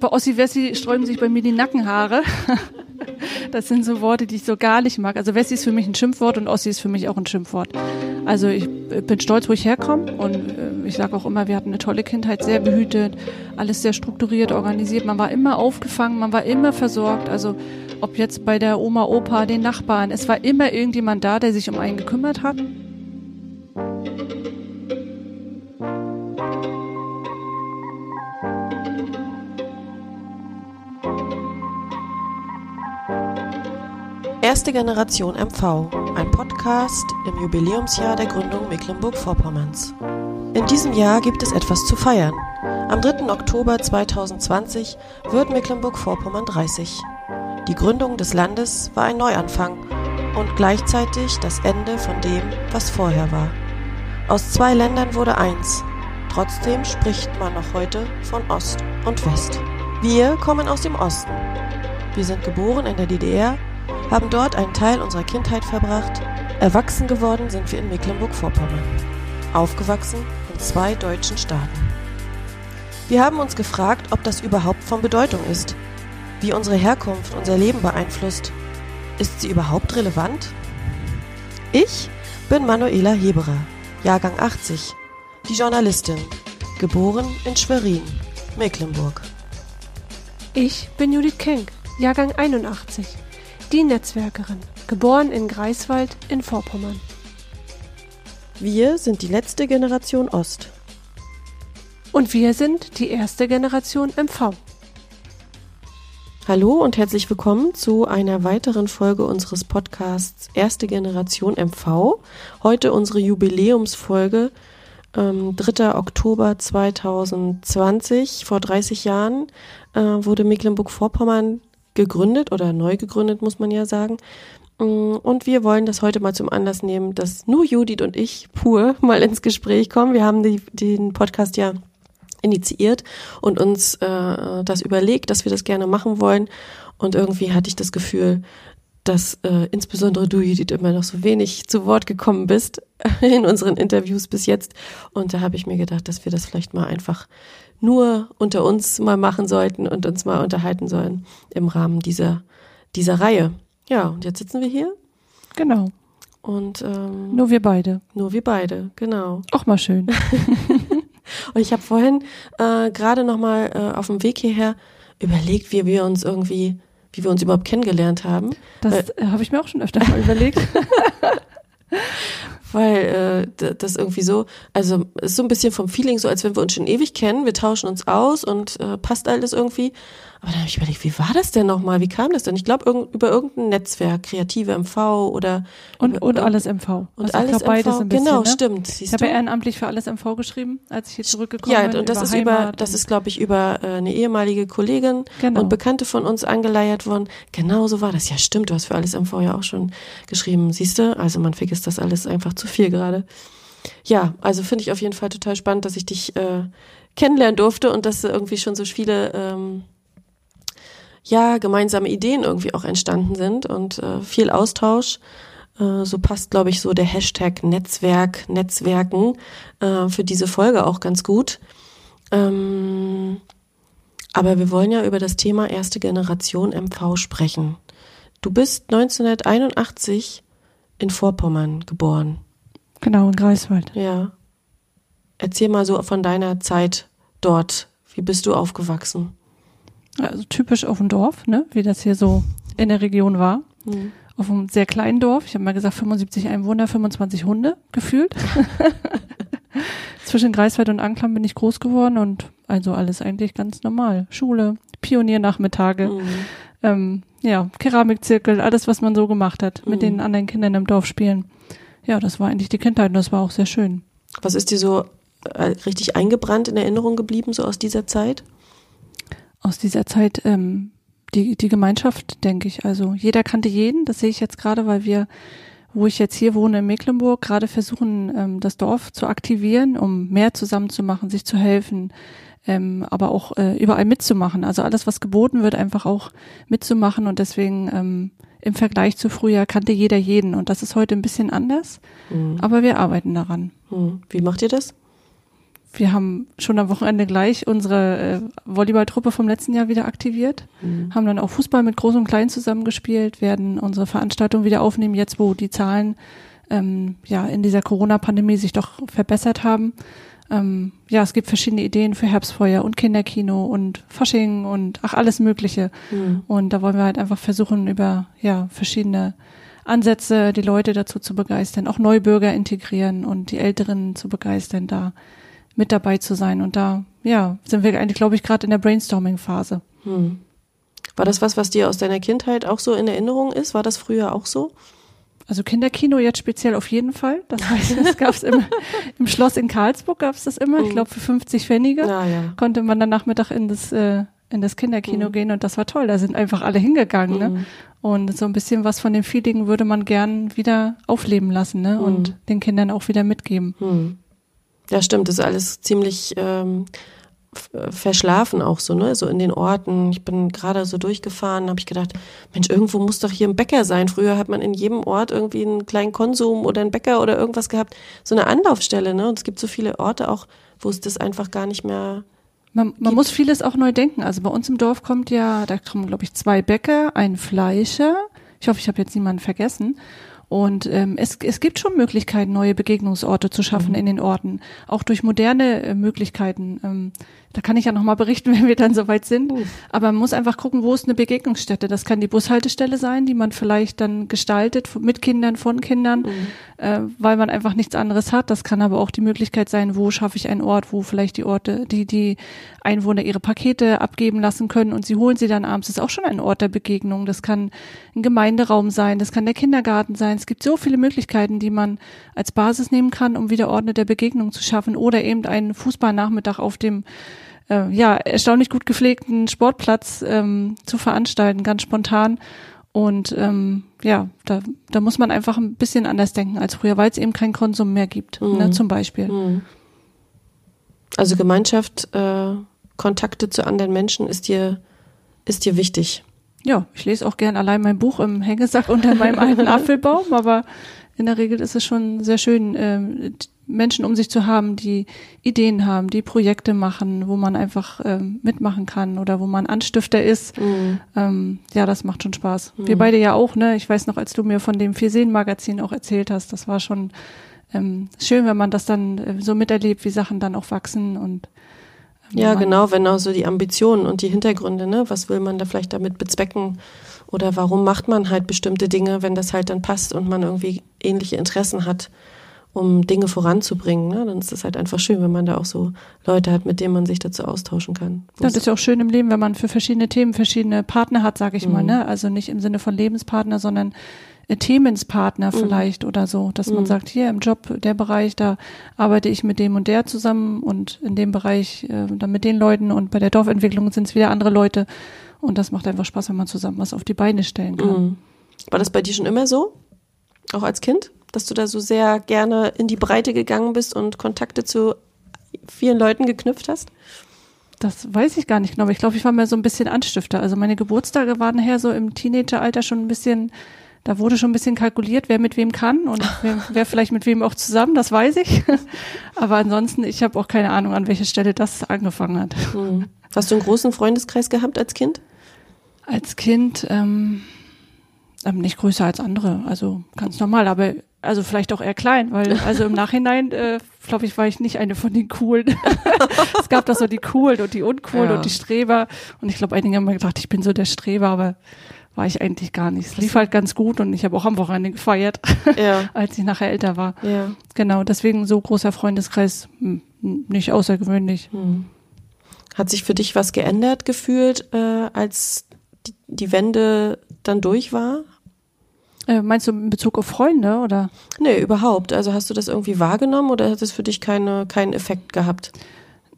Bei Ossi Wessi sträuben sich bei mir die Nackenhaare. Das sind so Worte, die ich so gar nicht mag. Also Wessi ist für mich ein Schimpfwort und Ossi ist für mich auch ein Schimpfwort. Also ich bin stolz, wo ich herkomme und äh, ich sage auch immer, wir hatten eine tolle Kindheit, sehr behütet, alles sehr strukturiert, organisiert. Man war immer aufgefangen, man war immer versorgt. Also ob jetzt bei der Oma, Opa, den Nachbarn, es war immer irgendjemand da, der sich um einen gekümmert hat. Erste Generation MV, ein Podcast im Jubiläumsjahr der Gründung Mecklenburg-Vorpommerns. In diesem Jahr gibt es etwas zu feiern. Am 3. Oktober 2020 wird Mecklenburg-Vorpommern 30. Die Gründung des Landes war ein Neuanfang und gleichzeitig das Ende von dem, was vorher war. Aus zwei Ländern wurde eins. Trotzdem spricht man noch heute von Ost und West. Wir kommen aus dem Osten. Wir sind geboren in der DDR haben dort einen Teil unserer Kindheit verbracht. Erwachsen geworden sind wir in Mecklenburg-Vorpommern. Aufgewachsen in zwei deutschen Staaten. Wir haben uns gefragt, ob das überhaupt von Bedeutung ist, wie unsere Herkunft unser Leben beeinflusst. Ist sie überhaupt relevant? Ich bin Manuela Heberer, Jahrgang 80, die Journalistin, geboren in Schwerin, Mecklenburg. Ich bin Judith Kenk, Jahrgang 81, die Netzwerkerin, geboren in Greifswald in Vorpommern. Wir sind die letzte Generation Ost. Und wir sind die erste Generation MV. Hallo und herzlich willkommen zu einer weiteren Folge unseres Podcasts Erste Generation MV. Heute unsere Jubiläumsfolge, ähm, 3. Oktober 2020. Vor 30 Jahren äh, wurde Mecklenburg-Vorpommern gegründet oder neu gegründet, muss man ja sagen. Mm, und wir wollen das heute mal zum Anlass nehmen, dass nur Judith und ich pur mal ins Gespräch kommen. Wir haben die, den Podcast ja initiiert und uns äh, das überlegt, dass wir das gerne machen wollen. Und irgendwie hatte ich das Gefühl, dass äh, insbesondere du, Judith, immer noch so wenig zu Wort gekommen bist in unseren Interviews bis jetzt. Und da habe ich mir gedacht, dass wir das vielleicht mal einfach nur unter uns mal machen sollten und uns mal unterhalten sollen im Rahmen dieser, dieser Reihe. Ja, und jetzt sitzen wir hier. Genau. Und ähm, nur wir beide. Nur wir beide, genau. Auch mal schön. und ich habe vorhin äh, gerade noch mal äh, auf dem Weg hierher überlegt, wie wir uns irgendwie, wie wir uns überhaupt kennengelernt haben. Das äh, habe ich mir auch schon öfter mal überlegt. weil äh, das irgendwie so, also ist so ein bisschen vom Feeling so, als wenn wir uns schon ewig kennen, wir tauschen uns aus und äh, passt alles irgendwie. Aber dann habe ich überlegt, wie war das denn nochmal? Wie kam das denn? Ich glaube irg über irgendein Netzwerk, kreative MV oder und, und alles MV. Und also alles glaub, beides MV. bisschen, genau, ne? stimmt. Siehst ich habe ja ehrenamtlich für alles MV geschrieben, als ich hier zurückgekommen ja, bin. und das ist Heimat über, das ist glaube ich über äh, eine ehemalige Kollegin Genau. und Bekannte von uns angeleiert worden. Genau so war das. Ja, stimmt. Du hast für alles MV ja auch schon geschrieben. Siehst du? Also man vergisst das alles einfach zu viel gerade. Ja, also finde ich auf jeden Fall total spannend, dass ich dich äh, kennenlernen durfte und dass irgendwie schon so viele ähm, ja gemeinsame Ideen irgendwie auch entstanden sind und äh, viel Austausch. Äh, so passt, glaube ich, so der Hashtag Netzwerk, Netzwerken äh, für diese Folge auch ganz gut. Ähm, aber wir wollen ja über das Thema erste Generation MV sprechen. Du bist 1981 in Vorpommern geboren. Genau, in Greifswald. Ja. Erzähl mal so von deiner Zeit dort. Wie bist du aufgewachsen? Also typisch auf dem Dorf, ne? wie das hier so in der Region war. Hm. Auf einem sehr kleinen Dorf. Ich habe mal gesagt, 75 Einwohner, 25 Hunde gefühlt. Zwischen Greifswald und Anklam bin ich groß geworden und also alles eigentlich ganz normal. Schule, Pioniernachmittage, Mhm. ähm, ja, Keramikzirkel, alles, was man so gemacht hat, mit Mhm. den anderen Kindern im Dorf spielen. Ja, das war eigentlich die Kindheit und das war auch sehr schön. Was ist dir so äh, richtig eingebrannt in Erinnerung geblieben, so aus dieser Zeit? Aus dieser Zeit ähm, die, die Gemeinschaft, denke ich. Also jeder kannte jeden, das sehe ich jetzt gerade, weil wir, wo ich jetzt hier wohne in Mecklenburg, gerade versuchen, ähm, das Dorf zu aktivieren, um mehr zusammenzumachen, sich zu helfen, ähm, aber auch äh, überall mitzumachen. Also alles, was geboten wird, einfach auch mitzumachen und deswegen ähm, im Vergleich zu früher kannte jeder jeden und das ist heute ein bisschen anders, Mhm. aber wir arbeiten daran. Mhm. Wie macht ihr das? Wir haben schon am Wochenende gleich unsere äh, Volleyballtruppe vom letzten Jahr wieder aktiviert, Mhm. haben dann auch Fußball mit Groß und Klein zusammengespielt, werden unsere Veranstaltung wieder aufnehmen, jetzt wo die Zahlen ähm, ja in dieser Corona-Pandemie sich doch verbessert haben. Ähm, ja, es gibt verschiedene Ideen für Herbstfeuer und Kinderkino und Fasching und ach alles Mögliche. Mhm. Und da wollen wir halt einfach versuchen, über ja verschiedene Ansätze die Leute dazu zu begeistern, auch Neubürger integrieren und die Älteren zu begeistern, da mit dabei zu sein. Und da, ja, sind wir eigentlich, glaube ich, gerade in der Brainstorming-Phase. Mhm. War das was, was dir aus deiner Kindheit auch so in Erinnerung ist? War das früher auch so? Also Kinderkino jetzt speziell auf jeden Fall. Das ich, das gab's im, im Schloss in Karlsburg gab's das immer. Ich glaube für 50 Pfennige Ja, ja. konnte man dann Nachmittag in das äh, in das Kinderkino Mhm. gehen und das war toll. Da sind einfach alle hingegangen. Ne? Mhm. Und so ein bisschen was von dem Feeling würde man gern wieder aufleben lassen ne? Mhm. und den Kindern auch wieder mitgeben. Ja, stimmt, das ist alles ziemlich ähm, äh, verschlafen auch so, ne? So in den Orten. Ich bin gerade so durchgefahren, habe ich gedacht, Mensch, irgendwo muss doch hier ein Bäcker sein. Früher hat man in jedem Ort irgendwie einen kleinen Konsum oder einen Bäcker oder irgendwas gehabt. So eine Anlaufstelle, ne? Und es gibt so viele Orte auch, wo es das einfach gar nicht mehr. Man, man muss vieles auch neu denken. Also bei uns im Dorf kommt ja, da kommen glaube ich zwei Bäcker, ein Fleischer. Ich hoffe, ich habe jetzt niemanden vergessen. Und ähm, es, es gibt schon Möglichkeiten, neue Begegnungsorte zu schaffen in den Orten, auch durch moderne äh, Möglichkeiten. Ähm, da kann ich ja nochmal berichten, wenn wir dann soweit sind. Aber man muss einfach gucken, wo ist eine Begegnungsstätte. Das kann die Bushaltestelle sein, die man vielleicht dann gestaltet mit Kindern, von Kindern, äh, weil man einfach nichts anderes hat. Das kann aber auch die Möglichkeit sein, wo schaffe ich einen Ort, wo vielleicht die Orte, die die Einwohner ihre Pakete abgeben lassen können und sie holen sie dann abends. Das ist auch schon ein Ort der Begegnung. Das kann ein Gemeinderaum sein, das kann der Kindergarten sein. Es gibt so viele Möglichkeiten, die man als Basis nehmen kann, um wieder Orte der Begegnung zu schaffen oder eben einen Fußballnachmittag auf dem äh, ja erstaunlich gut gepflegten Sportplatz ähm, zu veranstalten, ganz spontan. Und ähm, ja, da, da muss man einfach ein bisschen anders denken als früher, weil es eben keinen Konsum mehr gibt, ne, zum Beispiel. Hm. Also Gemeinschaft, äh, Kontakte zu anderen Menschen ist dir, ist dir wichtig. Ja, ich lese auch gern allein mein Buch im Hängesack unter meinem alten Apfelbaum, aber in der Regel ist es schon sehr schön, ähm, Menschen um sich zu haben, die Ideen haben, die Projekte machen, wo man einfach ähm, mitmachen kann oder wo man Anstifter ist. Ähm, ja, das macht schon Spaß. Wir beide ja auch, ne? Ich weiß noch, als du mir von dem Vier-Seen-Magazin auch erzählt hast, das war schon ähm, schön, wenn man das dann äh, so miterlebt, wie Sachen dann auch wachsen und ähm, Ja, genau, wenn auch so die Ambitionen und die Hintergründe, ne? Was will man da vielleicht damit bezwecken? Oder warum macht man halt bestimmte Dinge, wenn das halt dann passt und man irgendwie ähnliche Interessen hat, um Dinge voranzubringen, ne? Dann ist es halt einfach schön, wenn man da auch so Leute hat, mit denen man sich dazu austauschen kann. Das ist ja auch schön im Leben, wenn man für verschiedene Themen verschiedene Partner hat, sage ich mal, ne? Also nicht im Sinne von Lebenspartner, sondern äh, Themenspartner vielleicht oder so, dass man sagt, hier im Job, der Bereich, da arbeite ich mit dem und der zusammen und in dem Bereich äh, dann mit den Leuten und bei der Dorfentwicklung sind es wieder andere Leute und das macht einfach Spaß, wenn man zusammen was auf die Beine stellen kann. Mhm. War das bei dir schon immer so? Auch als Kind? Dass du da so sehr gerne in die Breite gegangen bist und Kontakte zu vielen Leuten geknüpft hast? Das weiß ich gar nicht genau, aber ich glaube, ich war mehr so ein bisschen Anstifter. Also meine Geburtstage waren nachher so im Teenageralter schon ein bisschen, da wurde schon ein bisschen kalkuliert, wer mit wem kann und wer, wer vielleicht mit wem auch zusammen, das weiß ich. Aber ansonsten, ich habe auch keine Ahnung, an welcher Stelle das angefangen hat. Mhm. Hast du einen großen Freundeskreis gehabt als Kind? Als Kind ähm, ähm, nicht größer als andere, also ganz normal, aber also vielleicht auch eher klein, weil also im Nachhinein, äh, glaube ich, war ich nicht eine von den coolen. es gab da so die coolen und die uncoolen Ja. und die Streber und ich glaube, einige haben mir gedacht, ich bin so der Streber, aber war ich eigentlich gar nicht. Es lief halt ganz gut und ich habe auch am Wochenende gefeiert, Ja. als ich nachher älter war. Ja. Genau, deswegen so großer Freundeskreis hm, nicht außergewöhnlich. Hat sich für dich was geändert gefühlt, äh, als die, die Wende dann durch war? Äh, meinst du in Bezug auf Freunde oder? Nee, überhaupt. Also hast du das irgendwie wahrgenommen oder hat es für dich keine, keinen Effekt gehabt?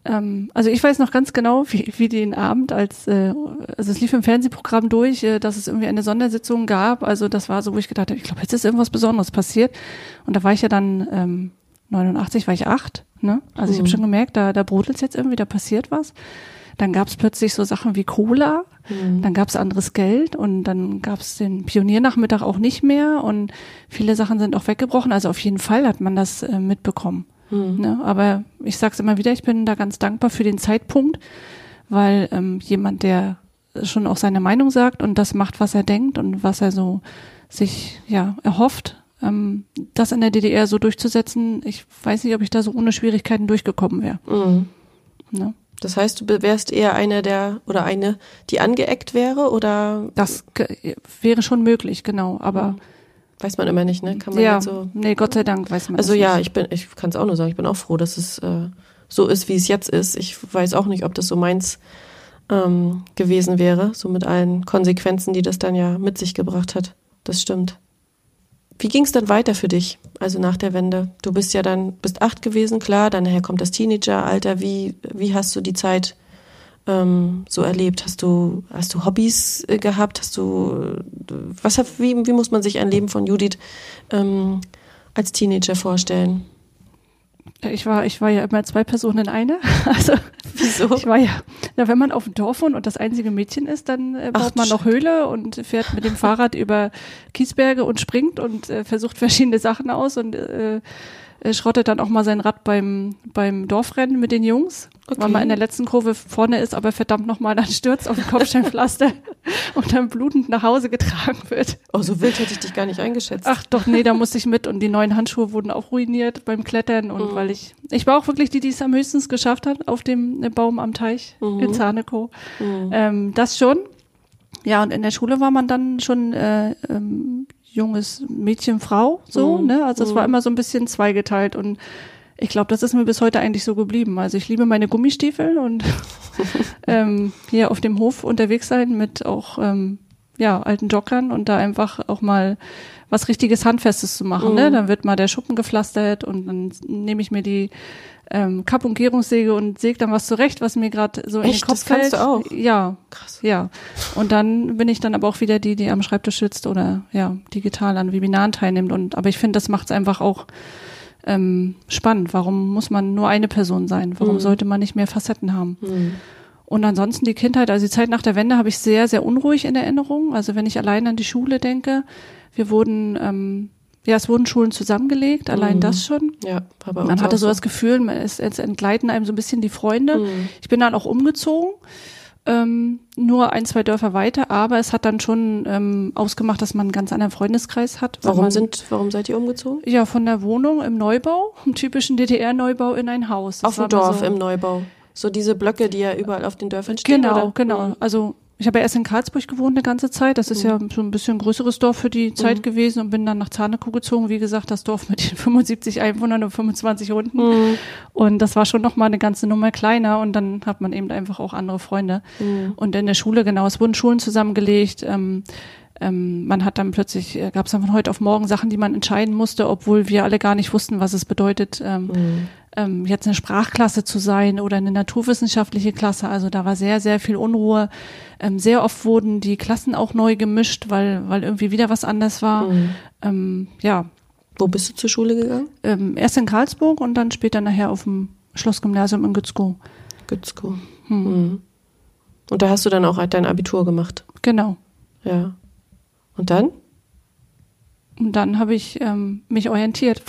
Ähm, also ich weiß noch ganz genau, wie, wie den Abend, als äh, also es lief im Fernsehprogramm durch, äh, dass es irgendwie eine Sondersitzung gab. Also das war so, wo ich gedacht habe, ich glaube, jetzt ist irgendwas Besonderes passiert. Und da war ich ja dann ähm, 89, war ich acht. Ne? Also ich habe schon gemerkt, da, da brodelt jetzt irgendwie, da passiert was. Dann gab es plötzlich so Sachen wie Cola, Mhm. dann gab es anderes Geld und dann gab es den Pioniernachmittag auch nicht mehr und viele Sachen sind auch weggebrochen. Also auf jeden Fall hat man das äh, mitbekommen. Mhm. Ne? Aber ich sage es immer wieder, ich bin da ganz dankbar für den Zeitpunkt, weil ähm, jemand, der schon auch seine Meinung sagt und das macht, was er denkt und was er so sich ja erhofft, ähm, das in der DDR so durchzusetzen, ich weiß nicht, ob ich da so ohne Schwierigkeiten durchgekommen wäre. Mhm. Ne? Das heißt, du wärst eher eine der oder eine, die angeeckt wäre oder Das wäre schon möglich, genau. Aber weiß man immer nicht, ne? Kann man ja, so. nee, Gott sei Dank weiß man Also ja, nicht. ich bin, ich kann es auch nur sagen, ich bin auch froh, dass es äh, so ist, wie es jetzt ist. Ich weiß auch nicht, ob das so meins ähm, gewesen wäre, so mit allen Konsequenzen, die das dann ja mit sich gebracht hat. Das stimmt. Wie ging es dann weiter für dich, also nach der Wende? Du bist ja dann, bist acht gewesen, klar, dann nachher kommt das Teenageralter. Wie, wie hast du die Zeit ähm, so erlebt? Hast du, hast du Hobbys äh, gehabt? Hast du, äh, was, wie, wie muss man sich ein Leben von Judith ähm, als Teenager vorstellen? Ich war, ich war ja immer zwei Personen in eine. Also Wieso? ich war ja, na, wenn man auf dem Dorf wohnt und das einzige Mädchen ist, dann äh, baut Ach, man noch Höhle und fährt mit dem Fahrrad über Kiesberge und springt und äh, versucht verschiedene Sachen aus und äh, schrottet dann auch mal sein Rad beim, beim Dorfrennen mit den Jungs. Okay. Weil man in der letzten Kurve vorne ist, aber verdammt nochmal dann stürzt auf den Kopfsteinpflaster und dann blutend nach Hause getragen wird. Oh, so wild hätte ich dich gar nicht eingeschätzt. Ach doch, nee, da musste ich mit und die neuen Handschuhe wurden auch ruiniert beim Klettern und weil ich, ich war auch wirklich die, die es am höchstens geschafft hat auf dem äh, Baum am Teich in Zanekow. Ähm, das schon. Ja, und in der Schule war man dann schon äh, ähm, junges Mädchen, Frau, so, ne? Also es war immer so ein bisschen zweigeteilt und ich glaube, das ist mir bis heute eigentlich so geblieben. Also ich liebe meine Gummistiefel und ähm, hier auf dem Hof unterwegs sein mit auch ähm, ja, alten Joggern und da einfach auch mal was richtiges Handfestes zu machen. Ne? Dann wird mal der Schuppen gepflastert und dann nehme ich mir die ähm, Kapp- und Gärungssäge und säge dann was zurecht, was mir gerade so in den Echt? Kopf Das kannst fällt. du auch? Ja, Krass. ja. Und dann bin ich dann aber auch wieder die, die am Schreibtisch sitzt oder ja, digital an Webinaren teilnimmt. Und aber ich finde, das macht es einfach auch ähm, spannend. Warum muss man nur eine Person sein? Warum sollte man nicht mehr Facetten haben? Und ansonsten die Kindheit, also die Zeit nach der Wende habe ich sehr, sehr unruhig in Erinnerung. Also wenn ich allein an die Schule denke, wir wurden, ähm, ja, es wurden Schulen zusammengelegt, allein das schon. Ja, uns Man hatte so das Gefühl, man ist, es entgleiten einem so ein bisschen die Freunde. Mhm. Ich bin dann auch umgezogen, ähm, nur ein, zwei Dörfer weiter, aber es hat dann schon ähm, ausgemacht, dass man einen ganz anderen Freundeskreis hat. Warum man, sind, warum seid ihr umgezogen? Ja, von der Wohnung im Neubau, im typischen DDR-Neubau in ein Haus. Das auf dem Dorf so, im Neubau. So diese Blöcke, die ja überall auf den Dörfern stehen. Genau, oder? genau. Mhm. Also ich habe ja erst in Karlsburg gewohnt eine ganze Zeit. Das ist ja so ein bisschen größeres Dorf für die Zeit gewesen und bin dann nach Zanekow gezogen. Wie gesagt, das Dorf mit den 75 Einwohnern und 25 Hunden. Und das war schon noch mal eine ganze Nummer kleiner und dann hat man eben einfach auch andere Freunde. Und in der Schule, genau, es wurden Schulen zusammengelegt. Ähm, ähm, man hat dann plötzlich, äh, gab es dann von heute auf morgen Sachen, die man entscheiden musste, obwohl wir alle gar nicht wussten, was es bedeutet, ähm, ähm, jetzt eine Sprachklasse zu sein oder eine naturwissenschaftliche Klasse. Also da war sehr, sehr viel Unruhe. Ähm, sehr oft wurden die Klassen auch neu gemischt, weil, weil irgendwie wieder was anders war. Ähm, ja, Wo bist du zur Schule gegangen? ähm, erst in Karlsburg und dann später nachher auf dem Schlossgymnasium in Gützkow. Gützkow. Mhm. Und da hast du dann auch dein Abitur gemacht. Genau. Ja. Und dann? Und dann habe ich ähm, mich orientiert.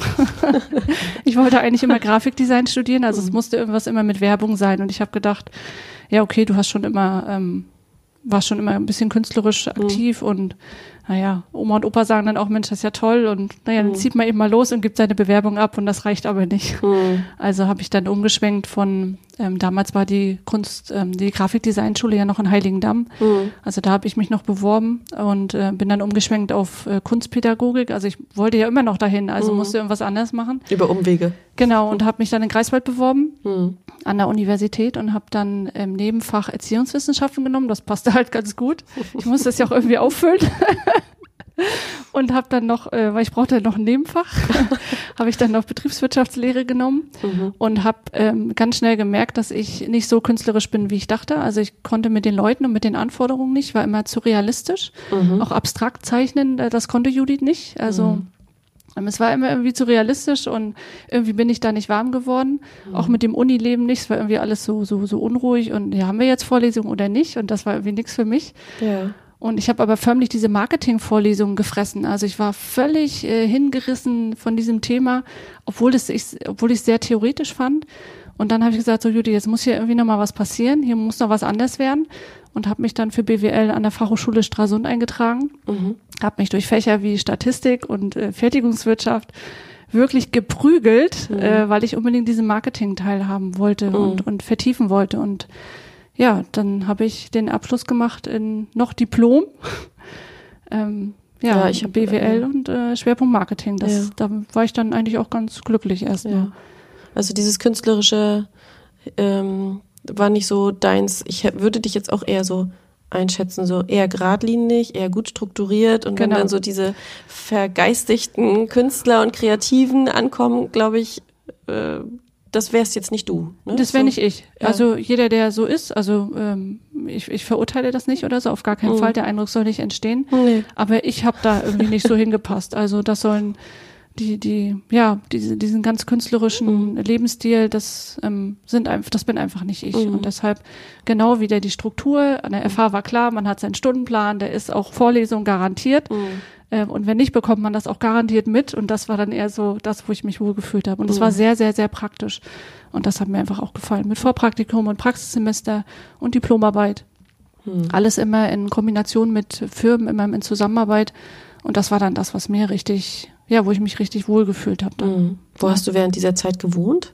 ich wollte eigentlich immer Grafikdesign studieren, also es musste irgendwas immer mit Werbung sein. Und ich habe gedacht, ja, okay, du hast schon immer, ähm, warst schon immer ein bisschen künstlerisch aktiv und naja, Oma und Opa sagen dann auch, Mensch, das ist ja toll und naja, dann zieht man eben mal los und gibt seine Bewerbung ab und das reicht aber nicht. Also habe ich dann umgeschwenkt von, ähm, damals war die Kunst, ähm, die Grafikdesignschule ja noch in Heiligendamm. Also da habe ich mich noch beworben und äh, bin dann umgeschwenkt auf äh, Kunstpädagogik. Also ich wollte ja immer noch dahin, also musste irgendwas anderes machen. Über Umwege. Genau, und habe mich dann in Greifswald beworben Mhm. an der Universität und habe dann im Nebenfach Erziehungswissenschaften genommen. Das passte halt ganz gut. Ich musste das ja auch irgendwie auffüllen. und habe dann noch, äh, weil ich brauchte noch ein Nebenfach, habe ich dann noch Betriebswirtschaftslehre genommen und habe ähm, ganz schnell gemerkt, dass ich nicht so künstlerisch bin, wie ich dachte. Also ich konnte mit den Leuten und mit den Anforderungen nicht, war immer zu realistisch. Auch abstrakt zeichnen, äh, das konnte Judith nicht. Also Ähm, Es war immer irgendwie zu realistisch und irgendwie bin ich da nicht warm geworden. Auch mit dem Unileben nicht. Es war irgendwie alles so, so, so unruhig und ja, haben wir jetzt Vorlesungen oder nicht? Und das war irgendwie nichts für mich. Ja. Und ich habe aber förmlich diese Marketing-Vorlesungen gefressen. Also ich war völlig äh, hingerissen von diesem Thema, obwohl es ich, obwohl ich es sehr theoretisch fand. Und dann habe ich gesagt, so Judy, jetzt muss hier irgendwie noch mal was passieren. Hier muss noch was anders werden. Und habe mich dann für BWL an der Fachhochschule Stralsund eingetragen. Mhm. Habe mich durch Fächer wie Statistik und äh, Fertigungswirtschaft wirklich geprügelt, äh, weil ich unbedingt diesen Marketing-Teil haben wollte und, und vertiefen wollte. Und ja, dann habe ich den Abschluss gemacht in noch Diplom. ähm, ja, Ja, ich habe hab, BWL äh, und äh, Schwerpunkt Marketing. Das, Ja. Da war ich dann eigentlich auch ganz glücklich erstmal. Ja. Also dieses künstlerische ähm, war nicht so deins. Ich würde dich jetzt auch eher so einschätzen, so eher geradlinig, eher gut strukturiert und wenn Genau. dann so diese vergeistigten Künstler und Kreativen ankommen, glaube ich, äh, das wärst jetzt nicht du. Ne? Das wäre so. nicht ich. Ja. Also jeder, der so ist, also ähm, ich, ich verurteile das nicht oder so, auf gar keinen Mhm. Fall. Der Eindruck soll nicht entstehen. Nee. Aber ich habe da irgendwie nicht so hingepasst. Also das sollen die, die, ja, diese, diesen ganz künstlerischen Mhm. Lebensstil, das ähm, sind einfach, das bin einfach nicht ich. Mhm. Und deshalb genau wieder die Struktur. An der FH war klar, man hat seinen Stundenplan, der ist auch Vorlesung garantiert. Mhm. Ähm, und wenn nicht, bekommt man das auch garantiert mit. Und das war dann eher so das, wo ich mich wohlgefühlt habe. Und es Mhm. war sehr, sehr, sehr praktisch. Und das hat mir einfach auch gefallen. Mit Vorpraktikum und Praxissemester und Diplomarbeit. Mhm. Alles immer in Kombination mit Firmen, immer in Zusammenarbeit. Und das war dann das, was mir richtig, ja, wo ich mich richtig wohlgefühlt habe. dann. Mhm. Wo hast du während dieser Zeit gewohnt?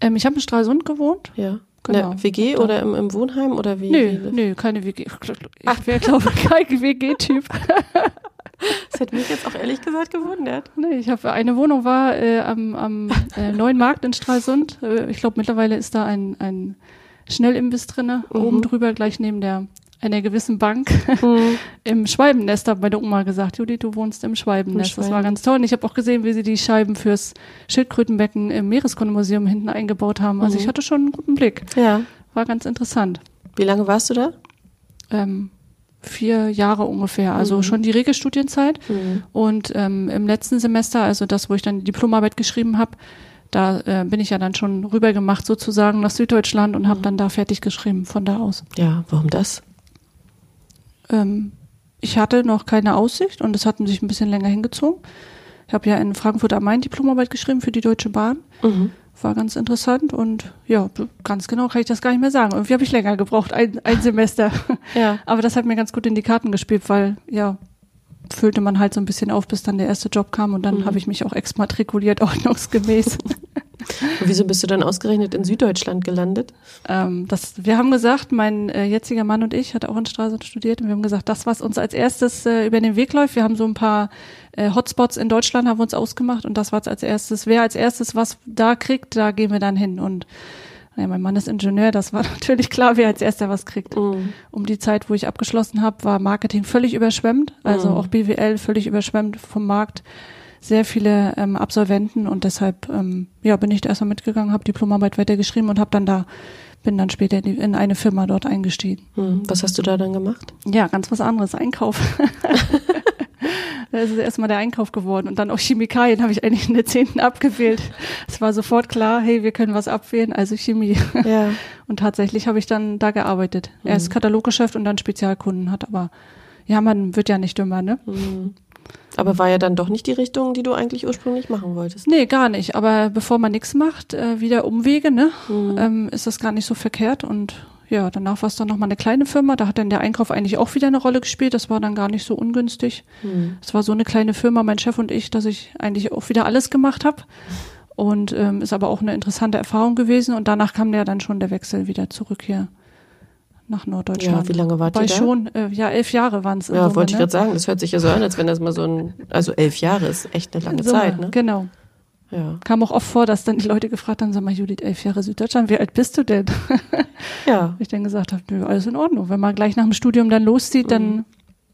Ähm, ich habe in Stralsund gewohnt. Ja. Genau. In der WG oder im, im Wohnheim oder wie? Nö, wie nö, keine WG. Ich wäre, glaube ich, kein WG-Typ. Das hätte mich jetzt auch ehrlich gesagt gewundert. Nee, ich habe eine Wohnung war äh, am, am äh, Neuen Markt in Stralsund. Äh, ich glaube mittlerweile ist da ein, ein Schnellimbiss drinne, Mhm. oben drüber gleich neben der einer gewissen Bank Mhm. im Schwalbennest hat meine Oma gesagt, Judith, du wohnst im Schwalbennest. Im Das war ganz toll. Und ich habe auch gesehen, wie sie die Scheiben fürs Schildkrötenbecken im Meereskundemuseum hinten eingebaut haben. Also Mhm. ich hatte schon einen guten Blick. Ja. War ganz interessant. Wie lange warst du da? Ähm, vier Jahre ungefähr, also Mhm. schon die Regelstudienzeit. Mhm. Und ähm, im letzten Semester, also das, wo ich dann die Diplomarbeit geschrieben habe, da äh, bin ich ja dann schon rübergemacht sozusagen nach Süddeutschland und habe dann da fertig geschrieben von da aus. Ja, warum das? Ähm, ich hatte noch keine Aussicht und es hat sich ein bisschen länger hingezogen. Ich habe ja in Frankfurt am Main Diplomarbeit geschrieben für die Deutsche Bahn. Mhm. War ganz interessant und ja, ganz genau kann ich das gar nicht mehr sagen. Irgendwie habe ich länger gebraucht, ein, ein Semester. Ja. Aber das hat mir ganz gut in die Karten gespielt, weil ja, füllte man halt so ein bisschen auf, bis dann der erste Job kam und dann Mhm. habe ich mich auch exmatrikuliert, ordnungsgemäß. Und wieso bist du dann ausgerechnet in Süddeutschland gelandet? ähm, das, wir haben gesagt, mein äh, jetziger Mann und ich, hat auch in Stralsund studiert, und wir haben gesagt, das, was uns als erstes äh, über den Weg läuft, wir haben so ein paar äh, Hotspots in Deutschland, haben wir uns ausgemacht und das war als erstes, wer als erstes was da kriegt, da gehen wir dann hin und ja, mein Mann ist Ingenieur, das war natürlich klar, wer als erster was kriegt. Mhm. Um die Zeit, wo ich abgeschlossen habe, war Marketing völlig überschwemmt, also Mhm. auch BWL völlig überschwemmt vom Markt. Sehr viele ähm, Absolventen und deshalb ähm, ja, bin ich da erstmal mitgegangen, habe Diplomarbeit weitergeschrieben und habe dann da bin dann später in, die, in eine Firma dort eingestiegen. Mhm. Was hast du da dann gemacht? Ja, ganz was anderes, Einkauf. Das ist erstmal der Einkauf geworden und dann auch Chemikalien habe ich eigentlich in der zehnten abgewählt. Es war sofort klar, hey, wir können was abwählen, also Chemie. Ja. Und tatsächlich habe ich dann da gearbeitet. Erst Kataloggeschäft und dann Spezialkunden hat, aber ja, man wird ja nicht dümmer, ne? Mhm. Aber war ja dann doch nicht die Richtung, die du eigentlich ursprünglich machen wolltest. Nee, gar nicht. Aber bevor man nichts macht, äh, wieder Umwege, ne? Mhm. Ähm, ist das gar nicht so verkehrt. Und ja, danach war es dann nochmal eine kleine Firma. Da hat dann der Einkauf eigentlich auch wieder eine Rolle gespielt. Das war dann gar nicht so ungünstig. Mhm. Es war so eine kleine Firma, mein Chef und ich, dass ich eigentlich auch wieder alles gemacht habe. Und ähm, ist aber auch eine interessante Erfahrung gewesen. Und danach kam ja dann schon der Wechsel wieder zurück hier nach Norddeutschland. Ja, wie lange wart ihr Weil da? schon, äh, ja, elf Jahre waren es. Ja, wollte ich gerade sagen, das hört sich ja so an, als wenn das mal so ein, also elf Jahre ist echt eine lange Zeit, ne? Genau. Ja. Kam auch oft vor, dass dann die Leute gefragt haben, sag mal, Judith, elf Jahre Süddeutschland, wie alt bist du denn? Ja. ich dann gesagt habe, nö, alles in Ordnung. Wenn man gleich nach dem Studium dann loszieht, Mhm. dann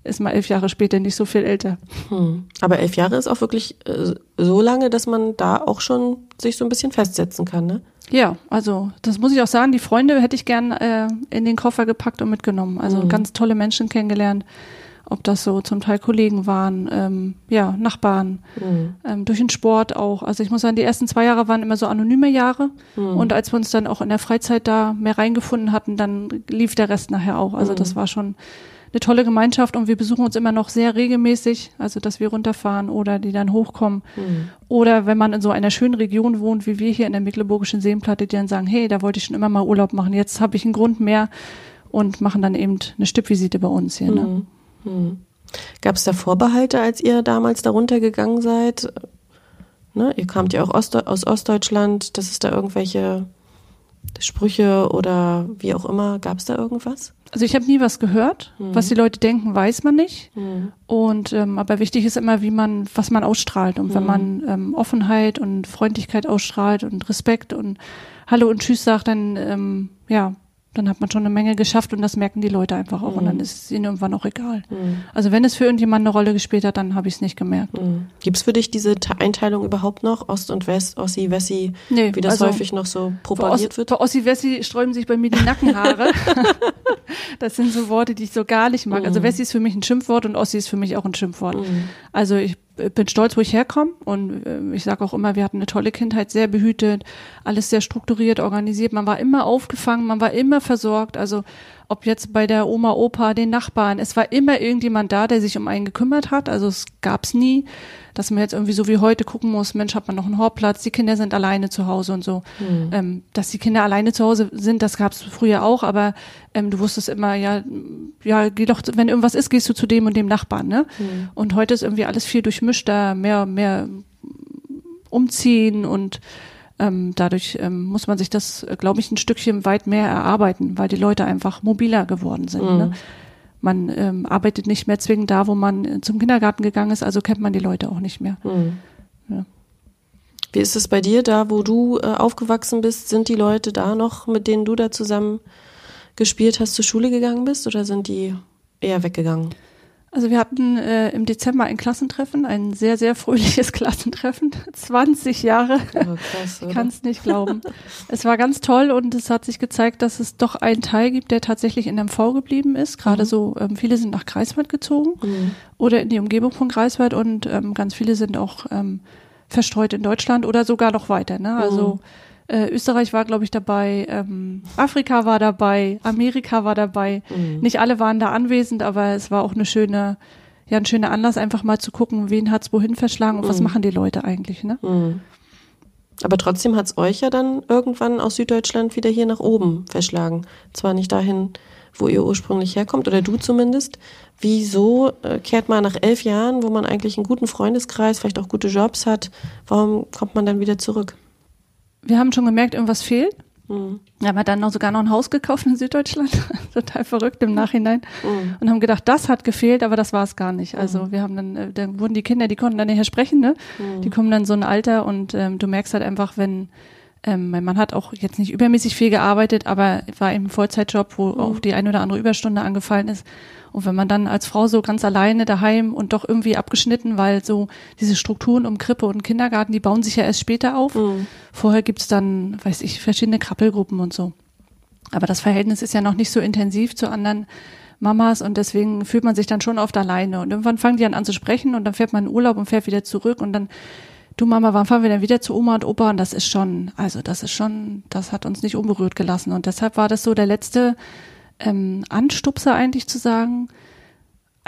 ist man elf Jahre später nicht so viel älter. Hm. Aber elf Jahre ist auch wirklich äh, so lange, dass man da auch schon sich so ein bisschen festsetzen kann, ne? Ja, also das muss ich auch sagen, die Freunde hätte ich gern äh, in den Koffer gepackt und mitgenommen. Also Mhm. ganz tolle Menschen kennengelernt, ob das so zum Teil Kollegen waren, ähm, ja, Nachbarn, mhm. ähm, durch den Sport auch. Also ich muss sagen, die ersten zwei Jahre waren immer so anonyme Jahre. Mhm. Und als wir uns dann auch in der Freizeit da mehr reingefunden hatten, dann lief der Rest nachher auch. Also mhm. das war schon eine tolle Gemeinschaft und wir besuchen uns immer noch sehr regelmäßig, also dass wir runterfahren oder die dann hochkommen. Mhm. Oder wenn man in so einer schönen Region wohnt, wie wir hier in der Mecklenburgischen Seenplatte, die dann sagen, hey, da wollte ich schon immer mal Urlaub machen, jetzt habe ich einen Grund mehr und machen dann eben eine Stippvisite bei uns hier. Ne? Mhm. Mhm. Gab es da Vorbehalte, als ihr damals darunter gegangen seid? Ne? Ihr kamt ja auch Ost aus Ostdeutschland, dass es da irgendwelche Sprüche oder wie auch immer, gab es da irgendwas? Also ich habe nie was gehört. Mhm. Was die Leute denken, weiß man nicht. Mhm. Und ähm, aber wichtig ist immer, wie man, was man ausstrahlt. Und wenn mhm. man ähm, Offenheit und Freundlichkeit ausstrahlt und Respekt und Hallo und Tschüss sagt, dann ähm, ja, dann hat man schon eine Menge geschafft und das merken die Leute einfach auch mhm. und dann ist es ihnen irgendwann auch egal. Mhm. Also wenn es für irgendjemand eine Rolle gespielt hat, dann habe ich es nicht gemerkt. Mhm. Gibt es für dich diese Einteilung überhaupt noch, Ost und West, Ossi, Wessi, nee, wie das also häufig noch so propagiert Os, wird? Bei Ossi, Wessi sträuben sich bei mir die Nackenhaare. das sind so Worte, die ich so gar nicht mag. Also mhm. Wessi ist für mich ein Schimpfwort und Ossi ist für mich auch ein Schimpfwort. Mhm. Also ich bin stolz, wo ich herkomme und äh, ich sage auch immer, wir hatten eine tolle Kindheit, sehr behütet, alles sehr strukturiert, organisiert. Man war immer aufgefangen, man war immer versorgt. Also ob jetzt bei der Oma, Opa, den Nachbarn, es war immer irgendjemand da, der sich um einen gekümmert hat. Also es gab's nie, dass man jetzt irgendwie so wie heute gucken muss, Mensch, hat man noch einen Hortplatz, die Kinder sind alleine zu Hause und so. Mhm. Ähm, dass die Kinder alleine zu Hause sind, das gab's früher auch, aber ähm, du wusstest immer, ja, ja, geh doch, wenn irgendwas ist, gehst du zu dem und dem Nachbarn, ne? Mhm. Und heute ist irgendwie alles viel durchmischter, mehr, mehr umziehen und ähm, dadurch ähm, muss man sich das, glaube ich, ein Stückchen weit mehr erarbeiten, weil die Leute einfach mobiler geworden sind. Mhm. Ne? Man ähm, arbeitet nicht mehr zwingend da, wo man äh, zum Kindergarten gegangen ist, also kennt man die Leute auch nicht mehr. Mhm. Ja. Wie ist es bei dir, da wo du äh, aufgewachsen bist? Sind die Leute da noch, mit denen du da zusammen gespielt hast, zur Schule gegangen bist oder sind die eher weggegangen? Also wir hatten äh, im Dezember ein Klassentreffen, ein sehr, sehr fröhliches Klassentreffen. 20 Jahre. Oh, krass, ich kann es nicht glauben. es war ganz toll und es hat sich gezeigt, dass es doch einen Teil gibt, der tatsächlich in MV geblieben ist. Gerade mhm. so, ähm, viele sind nach Greifswald gezogen mhm. oder in die Umgebung von Greifswald und ähm, ganz viele sind auch ähm, verstreut in Deutschland oder sogar noch weiter. Ne? Also mhm äh, Österreich war, glaube ich, dabei, ähm, Afrika war dabei, Amerika war dabei. Mhm. Nicht alle waren da anwesend, aber es war auch eine schöne, ja, ein schöner Anlass, einfach mal zu gucken, wen hat's wohin verschlagen und mhm. was machen die Leute eigentlich, ne? Mhm. Aber trotzdem hat's euch ja dann irgendwann aus Süddeutschland wieder hier nach oben verschlagen. Zwar nicht dahin, wo ihr ursprünglich herkommt, oder du zumindest. Wieso äh, kehrt man nach elf Jahren, wo man eigentlich einen guten Freundeskreis, vielleicht auch gute Jobs hat, warum kommt man dann wieder zurück? Wir haben schon gemerkt, irgendwas fehlt. Mhm. Wir haben dann noch sogar noch ein Haus gekauft in Süddeutschland, total verrückt im Nachhinein mhm. und haben gedacht, das hat gefehlt, aber das war es gar nicht. Also mhm. wir haben dann, äh, dann wurden die Kinder, die konnten dann nachher sprechen, ne? Mhm. Die kommen dann so ein Alter und ähm, du merkst halt einfach, wenn ähm, mein Mann hat auch jetzt nicht übermäßig viel gearbeitet, aber war im Vollzeitjob, wo mhm. auch die ein oder andere Überstunde angefallen ist. Und wenn man dann als Frau so ganz alleine daheim und doch irgendwie abgeschnitten, weil so diese Strukturen um Krippe und Kindergarten, die bauen sich ja erst später auf. Mhm. Vorher gibt's dann, weiß ich, verschiedene Krabbelgruppen und so. Aber das Verhältnis ist ja noch nicht so intensiv zu anderen Mamas und deswegen fühlt man sich dann schon oft alleine. Und irgendwann fangen die dann an zu sprechen und dann fährt man in Urlaub und fährt wieder zurück und dann, du Mama, wann fahren wir denn wieder zu Oma und Opa? Und das ist schon, also das ist schon, das hat uns nicht unberührt gelassen. Und deshalb war das so der letzte ähm, Anstupser eigentlich zu sagen,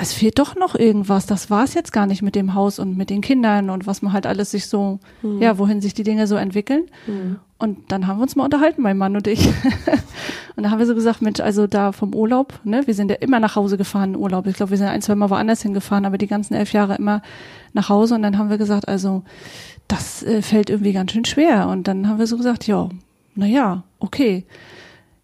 es fehlt doch noch irgendwas. Das war es jetzt gar nicht mit dem Haus und mit den Kindern und was man halt alles sich so, mhm. ja, wohin sich die Dinge so entwickeln. Mhm. Und dann haben wir uns mal unterhalten, mein Mann und ich. und da haben wir so gesagt, Mensch, also da vom Urlaub, ne, wir sind ja immer nach Hause gefahren Urlaub. Ich glaube, wir sind ein, zwei Mal woanders hingefahren, aber die ganzen elf Jahre immer nach Hause. Und dann haben wir gesagt, also das äh, fällt irgendwie ganz schön schwer. Und dann haben wir so gesagt, ja, na ja, okay.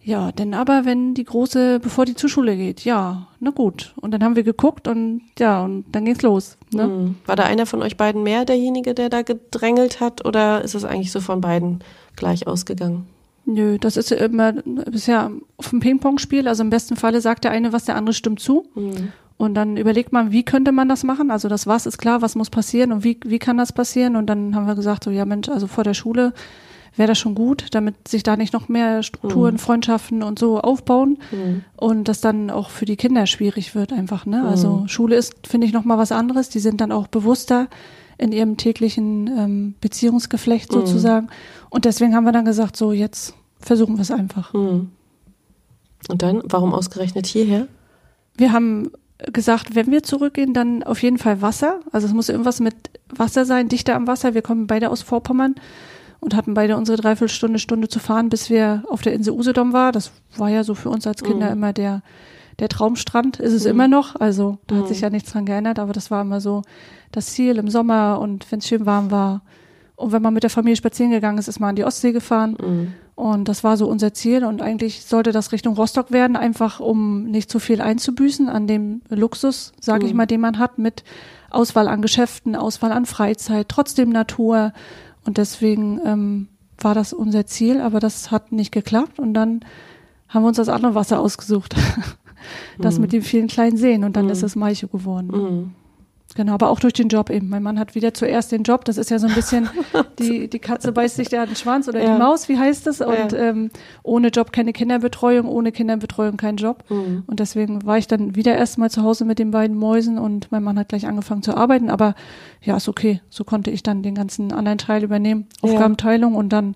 Ja, denn aber wenn die große, bevor die zur Schule geht, ja, na gut. Und dann haben wir geguckt und ja, und dann ging's los. Ne? Mhm. War da einer von euch beiden mehr derjenige, der da gedrängelt hat, oder ist es eigentlich so von beiden gleich ausgegangen? Nö, das ist ja immer bisher auf dem Ping-Pong-Spiel. Also im besten Falle sagt der eine was, der andere stimmt zu. Mhm. Und dann überlegt man, wie könnte man das machen? Also das was ist klar, was muss passieren und wie, wie kann das passieren? Und dann haben wir gesagt, so ja Mensch, also vor der Schule wäre das schon gut, damit sich da nicht noch mehr Strukturen, Mhm. Freundschaften und so aufbauen Mhm. und das dann auch für die Kinder schwierig wird einfach. Ne? Also Schule ist, finde ich, noch mal was anderes. Die sind dann auch bewusster in ihrem täglichen ähm, Beziehungsgeflecht Mhm. sozusagen. Und deswegen haben wir dann gesagt, so jetzt versuchen wir es einfach. Mhm. Und dann, warum ausgerechnet hierher? Wir haben gesagt, wenn wir zurückgehen, dann auf jeden Fall Wasser. Also es muss irgendwas mit Wasser sein, dichter am Wasser. Wir kommen beide aus Vorpommern und hatten beide unsere Dreiviertelstunde, Stunde zu fahren, bis wir auf der Insel Usedom war. Das war ja so für uns als Kinder Mhm. immer der, der Traumstrand. Ist es Mhm. immer noch. Also da Mhm. hat sich ja nichts dran geändert, aber das war immer so das Ziel im Sommer und wenn es schön warm war. Und wenn man mit der Familie spazieren gegangen ist, ist man an die Ostsee gefahren. Mhm. Und das war so unser Ziel. Und eigentlich sollte das Richtung Rostock werden, einfach um nicht zu viel einzubüßen an dem Luxus, sage ich Mhm. mal, den man hat, mit Auswahl an Geschäften, Auswahl an Freizeit, trotzdem Natur. Und deswegen ähm, war das unser Ziel, aber das hat nicht geklappt. Und dann haben wir uns das andere Wasser ausgesucht. Das Mhm. mit den vielen kleinen Seen. Und dann Mhm. ist es Malchow geworden. Mhm. Genau, aber auch durch den Job eben. Mein Mann hat wieder zuerst den Job. Das ist ja so ein bisschen, die, die Katze beißt sich da den Schwanz oder Ja. die Maus, wie heißt das? Und Ja. ähm, ohne Job keine Kinderbetreuung, ohne Kinderbetreuung kein Job. Mhm. Und deswegen war ich dann wieder erstmal zu Hause mit den beiden Mäusen und mein Mann hat gleich angefangen zu arbeiten. Aber ja, ist okay. So konnte ich dann den ganzen anderen Teil übernehmen. Ja. Aufgabenteilung und dann,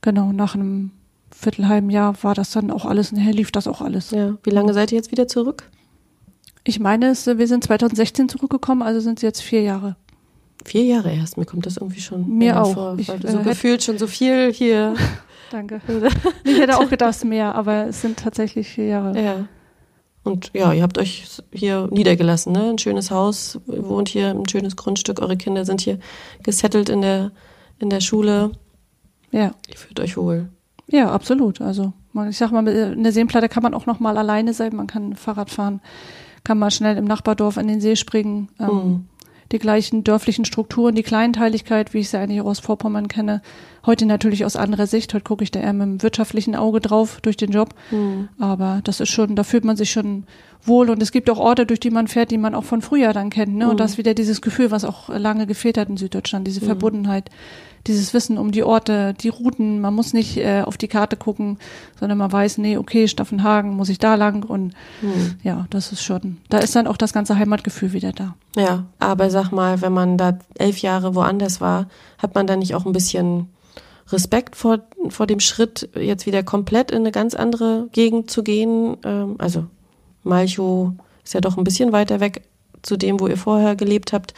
genau, nach einem viertelhalben Jahr war das dann auch alles, nachher lief das auch alles. Ja. Wie lange seid ihr jetzt wieder zurück? Ich meine, es, wir sind 2016 zurückgekommen, also sind es jetzt vier Jahre. Vier Jahre erst. Mir kommt das irgendwie schon Mir auch. vor, Ich, weil du äh, so hätte- gefühlt schon so viel hier. Danke. Ich hätte auch gedacht mehr, aber es sind tatsächlich vier Jahre. ja. Und ja, ihr habt euch hier niedergelassen, ne? Ein schönes Haus, ihr wohnt hier, ein schönes Grundstück, eure Kinder sind hier gesettelt in der, in der Schule. Ja, Ihr fühlt euch wohl. ja, absolut. Also ich sag mal, mit- in der Seenplatte kann man auch noch mal alleine sein. Man kann Fahrrad fahren, kann mal schnell im Nachbardorf in den See springen. Ähm, Mhm. Die gleichen dörflichen Strukturen, die Kleinteiligkeit, wie ich sie eigentlich auch aus Vorpommern kenne. Heute natürlich aus anderer Sicht. Heute gucke ich da eher mit dem wirtschaftlichen Auge drauf durch den Job. Mhm. Aber das ist schon, da fühlt man sich schon wohl. Und es gibt auch Orte, durch die man fährt, die man auch von früher dann kennt. Ne? Mhm. Und das ist wieder dieses Gefühl, was auch lange gefehlt hat in Süddeutschland, diese Mhm. Verbundenheit, dieses Wissen um die Orte, die Routen. Man muss nicht äh, auf die Karte gucken, sondern man weiß, nee, okay, Staffenhagen muss ich da lang. Und Mhm. ja, das ist schon, da ist dann auch das ganze Heimatgefühl wieder da. Ja, aber sag mal, wenn man da elf Jahre woanders war, hat man da nicht auch ein bisschen Respekt vor, vor dem Schritt, jetzt wieder komplett in eine ganz andere Gegend zu gehen? Ähm, also Malchow ist ja doch ein bisschen weiter weg zu dem, wo ihr vorher gelebt habt.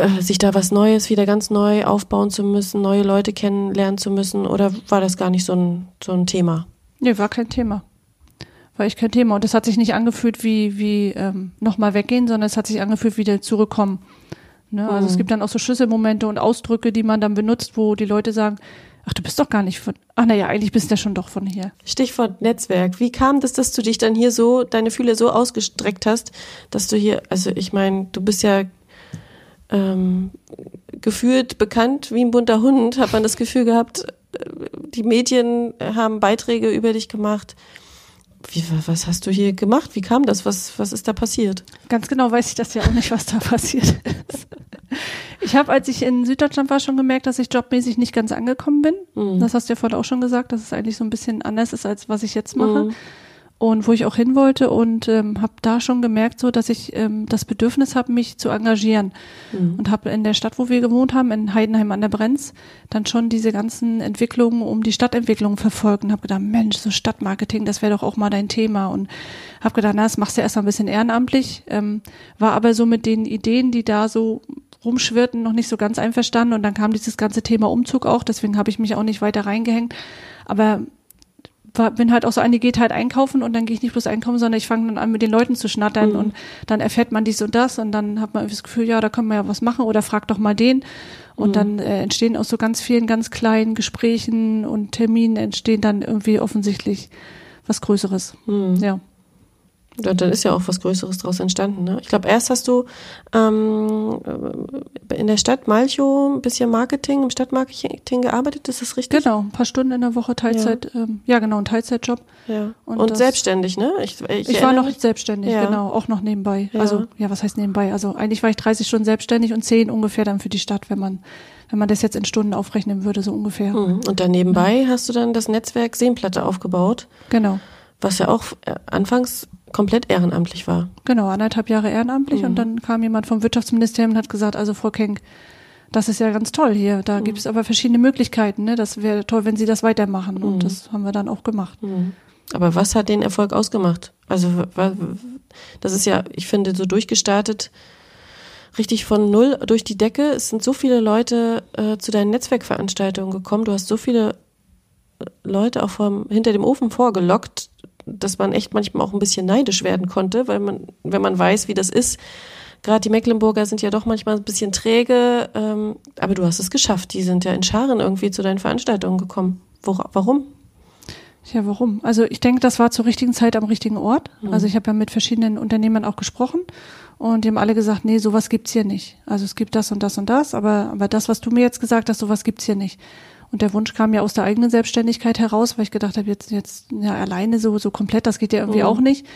Äh, sich da was Neues wieder ganz neu aufbauen zu müssen, neue Leute kennenlernen zu müssen, oder war das gar nicht so ein, so ein Thema? Nee, war kein Thema. War echt kein Thema. Und es hat sich nicht angefühlt wie, wie ähm, nochmal weggehen, sondern es hat sich angefühlt wie wieder zurückkommen. Ne? Also Mhm. es gibt dann auch so Schlüsselmomente und Ausdrücke, die man dann benutzt, wo die Leute sagen, ach, du bist doch gar nicht von, ach naja, eigentlich bist du ja schon doch von hier. Stichwort Netzwerk. Wie kam das, dass du dich dann hier so, deine Fühle so ausgestreckt hast, dass du hier, also ich meine, du bist ja ähm, gefühlt bekannt wie ein bunter Hund, hat man das Gefühl gehabt, äh, die Medien haben Beiträge über dich gemacht. Wie, was hast du hier gemacht? Wie kam das? Was, was ist da passiert? Ganz genau weiß ich das ja auch nicht, was da passiert ist. Ich habe, als ich in Süddeutschland war, schon gemerkt, dass ich jobmäßig nicht ganz angekommen bin. Mhm. Das hast du ja vorhin auch schon gesagt, dass es eigentlich so ein bisschen anders ist, als was ich jetzt mache. Mhm. Und wo ich auch hin wollte und ähm, habe da schon gemerkt, so dass ich ähm, das Bedürfnis habe, mich zu engagieren. Mhm. und habe in der Stadt, wo wir gewohnt haben, in Heidenheim an der Brenz, dann schon diese ganzen Entwicklungen um die Stadtentwicklung verfolgt und habe gedacht, Mensch, so Stadtmarketing, das wäre doch auch mal dein Thema. Und habe gedacht, na, das machst du erst mal ein bisschen ehrenamtlich, ähm, war aber so mit den Ideen, die da so rumschwirrten, noch nicht so ganz einverstanden. Und dann kam dieses ganze Thema Umzug auch, deswegen habe ich mich auch nicht weiter reingehängt, aber bin halt auch so eine, die geht halt einkaufen und dann gehe ich nicht bloß einkaufen, sondern ich fange dann an, mit den Leuten zu schnattern Mhm. und dann erfährt man dies und das und dann hat man irgendwie das Gefühl, ja, da können wir ja was machen oder frag doch mal den. Und Mhm. dann äh, entstehen aus so ganz vielen ganz kleinen Gesprächen und Terminen entstehen dann irgendwie offensichtlich was Größeres. Mhm. Ja. Ja, dann ist ja auch was Größeres daraus entstanden. Ne? Ich glaube, erst hast du ähm, in der Stadt Malchow ein bisschen Marketing, im Stadtmarketing gearbeitet, ist das richtig? Genau, ein paar Stunden in der Woche Teilzeit, ja, ähm, ja genau, ein Teilzeitjob. Ja. Und, und selbstständig, ne? Ich, ich, ich war noch mich. selbstständig, ja. genau, auch noch nebenbei. Ja. Also, ja, was heißt nebenbei? Also eigentlich war ich 30 Stunden selbstständig und 10 ungefähr dann für die Stadt, wenn man wenn man das jetzt in Stunden aufrechnen würde, so ungefähr. Mhm. Und dann nebenbei hast du dann das Netzwerk Seenplatte aufgebaut. Genau. Was ja auch äh, anfangs komplett ehrenamtlich war. Genau, anderthalb Jahre ehrenamtlich mhm. und dann kam jemand vom Wirtschaftsministerium und hat gesagt, also Frau Kenk, das ist ja ganz toll hier. Da mhm. gibt es aber verschiedene Möglichkeiten. Ne? Das wäre toll, wenn Sie das weitermachen. Mhm. Und das haben wir dann auch gemacht. Mhm. Aber was hat den Erfolg ausgemacht? Also das ist ja, ich finde, so durchgestartet, richtig von null durch die Decke. Es sind so viele Leute äh, zu deinen Netzwerkveranstaltungen gekommen. Du hast so viele Leute auch vom, hinter dem Ofen vorgelockt dass man echt manchmal auch ein bisschen neidisch werden konnte, weil man, wenn man weiß, wie das ist, gerade die Mecklenburger sind ja doch manchmal ein bisschen träge, ähm, aber du hast es geschafft. Die sind ja in Scharen irgendwie zu deinen Veranstaltungen gekommen. Wo, warum? Ja, warum? Also ich denke, das war zur richtigen Zeit am richtigen Ort. Mhm. Also ich habe ja mit verschiedenen Unternehmern auch gesprochen und die haben alle gesagt, nee, sowas gibt's hier nicht. Also es gibt das und das und das, aber, aber das, was du mir jetzt gesagt hast, sowas gibt's hier nicht. Und der Wunsch kam ja aus der eigenen Selbstständigkeit heraus, weil ich gedacht habe, jetzt, jetzt ja, alleine so, so komplett, das geht ja irgendwie mhm. auch nicht.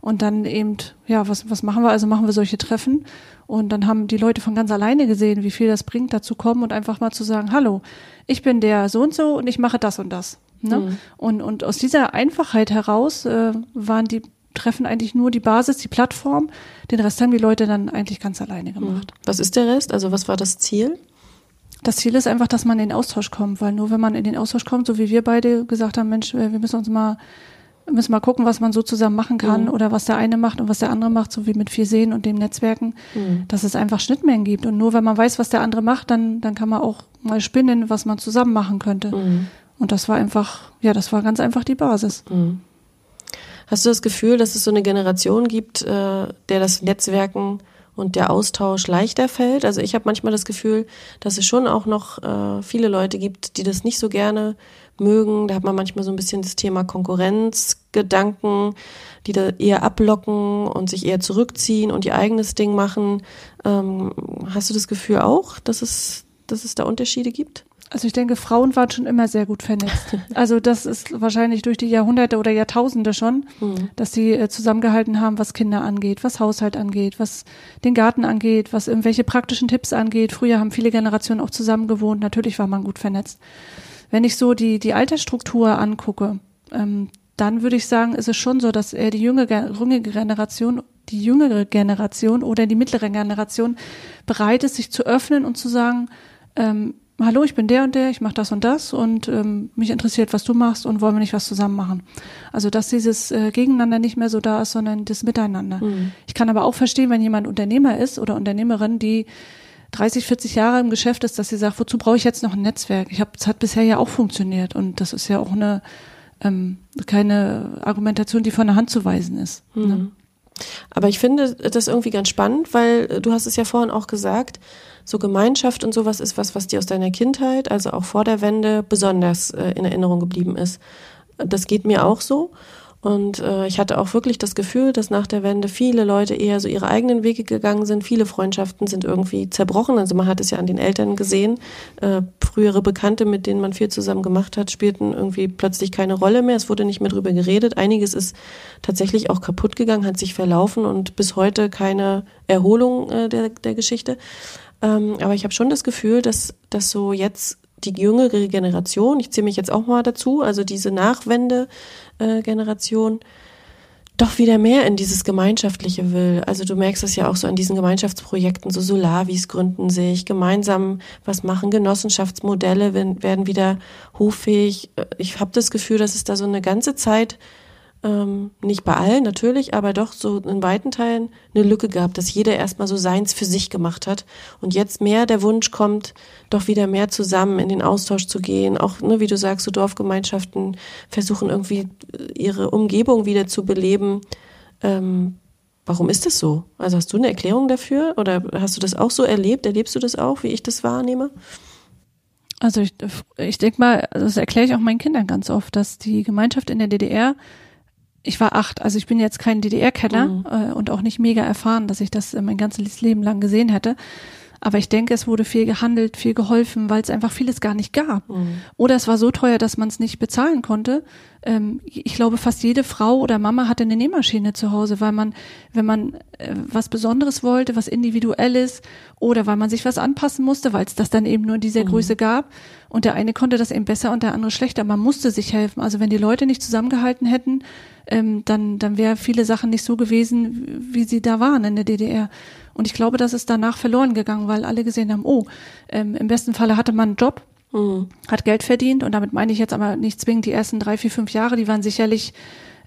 Und dann eben, ja, was, was machen wir? Also machen wir solche Treffen. Und dann haben die Leute von ganz alleine gesehen, wie viel das bringt, dazu kommen und einfach mal zu sagen, hallo, ich bin der so und so und ich mache das und das. Ne? Mhm. Und, und aus dieser Einfachheit heraus äh, waren die Treffen eigentlich nur die Basis, die Plattform. Den Rest haben die Leute dann eigentlich ganz alleine mhm. gemacht. Was ist der Rest? Also was war das Ziel? Das Ziel ist einfach, dass man in den Austausch kommt, weil nur wenn man in den Austausch kommt, so wie wir beide gesagt haben, Mensch, wir müssen uns mal müssen mal gucken, was man so zusammen machen kann mhm. oder was der eine macht und was der andere macht, so wie mit vier Seen und dem Netzwerken, mhm. dass es einfach Schnittmengen gibt. Und nur wenn man weiß, was der andere macht, dann, dann kann man auch mal spinnen, was man zusammen machen könnte. Mhm. Und das war einfach, ja, das war ganz einfach die Basis. Mhm. Hast du das Gefühl, dass es so eine Generation gibt, äh, der das Netzwerken und der Austausch leichter fällt. Also ich habe manchmal das Gefühl, dass es schon auch noch äh, viele Leute gibt, die das nicht so gerne mögen. Da hat man manchmal so ein bisschen das Thema Konkurrenzgedanken, die da eher ablocken und sich eher zurückziehen und ihr eigenes Ding machen. Ähm, hast du das Gefühl auch, dass es, dass es da Unterschiede gibt? Also ich denke, Frauen waren schon immer sehr gut vernetzt. Also das ist wahrscheinlich durch die Jahrhunderte oder Jahrtausende schon, mhm. dass sie äh, zusammengehalten haben, was Kinder angeht, was Haushalt angeht, was den Garten angeht, was irgendwelche praktischen Tipps angeht. Früher haben viele Generationen auch zusammen gewohnt. Natürlich war man gut vernetzt. Wenn ich so die, die Altersstruktur angucke, ähm, dann würde ich sagen, ist es schon so, dass eher die jüngere, Generation, die jüngere Generation oder die mittlere Generation bereit ist, sich zu öffnen und zu sagen, ähm, hallo, ich bin der und der, ich mache das und das und ähm, mich interessiert, was du machst und wollen wir nicht was zusammen machen. Also dass dieses äh, Gegeneinander nicht mehr so da ist, sondern das Miteinander. Mhm. Ich kann aber auch verstehen, wenn jemand Unternehmer ist oder Unternehmerin, die 30, 40 Jahre im Geschäft ist, dass sie sagt, wozu brauche ich jetzt noch ein Netzwerk? Ich habe, es hat bisher ja auch funktioniert und das ist ja auch eine ähm, keine Argumentation, die von der Hand zu weisen ist. Mhm. Ne? Aber ich finde das irgendwie ganz spannend, weil äh, du hast es ja vorhin auch gesagt, so Gemeinschaft und sowas ist was, was dir aus deiner Kindheit, also auch vor der Wende, besonders äh, in Erinnerung geblieben ist. Das geht mir auch so. Und äh, ich hatte auch wirklich das Gefühl, dass nach der Wende viele Leute eher so ihre eigenen Wege gegangen sind. Viele Freundschaften sind irgendwie zerbrochen. Also man hat es ja an den Eltern gesehen. Äh, frühere Bekannte, mit denen man viel zusammen gemacht hat, spielten irgendwie plötzlich keine Rolle mehr. Es wurde nicht mehr drüber geredet. Einiges ist tatsächlich auch kaputt gegangen, hat sich verlaufen und bis heute keine Erholung äh, der, der Geschichte. Ähm, aber ich habe schon das Gefühl, dass, dass so jetzt die jüngere Generation, ich zähle mich jetzt auch mal dazu, also diese Nachwende-Generation, doch wieder mehr in dieses Gemeinschaftliche will. Also du merkst es ja auch so an diesen Gemeinschaftsprojekten, so Solavis gründen sich, gemeinsam was machen, Genossenschaftsmodelle werden wieder hoffähig. Ich habe das Gefühl, dass es da so eine ganze Zeit ähm, nicht bei allen natürlich, aber doch so in weiten Teilen eine Lücke gab, dass jeder erstmal so seins für sich gemacht hat und jetzt mehr der Wunsch kommt, doch wieder mehr zusammen in den Austausch zu gehen. Auch, ne, wie du sagst, so Dorfgemeinschaften versuchen irgendwie äh, ihre Umgebung wieder zu beleben. Ähm, warum ist das so? Also hast du eine Erklärung dafür oder hast du das auch so erlebt? Erlebst du das auch, wie ich das wahrnehme? Also ich, ich denke mal, das erkläre ich auch meinen Kindern ganz oft, dass die Gemeinschaft in der DDR ich war acht, also ich bin jetzt kein DDR-Kenner Mhm. äh, und auch nicht mega erfahren, dass ich das äh, mein ganzes Leben lang gesehen hätte. Aber ich denke, es wurde viel gehandelt, viel geholfen, weil es einfach vieles gar nicht gab. Mhm. Oder es war so teuer, dass man es nicht bezahlen konnte. Ähm, ich glaube, fast jede Frau oder Mama hatte eine Nähmaschine zu Hause, weil man, wenn man äh, was Besonderes wollte, was Individuelles oder weil man sich was anpassen musste, weil es das dann eben nur in dieser Größe gab und der eine konnte das eben besser und der andere schlechter. Man musste sich helfen. Also wenn die Leute nicht zusammengehalten hätten, ähm, dann, dann wäre viele Sachen nicht so gewesen, wie sie da waren in der DDR. Und ich glaube, das ist danach verloren gegangen, weil alle gesehen haben, oh, ähm, im besten Falle hatte man einen Job, Mhm. hat Geld verdient und damit meine ich jetzt aber nicht zwingend die ersten drei, vier, fünf Jahre, die waren sicherlich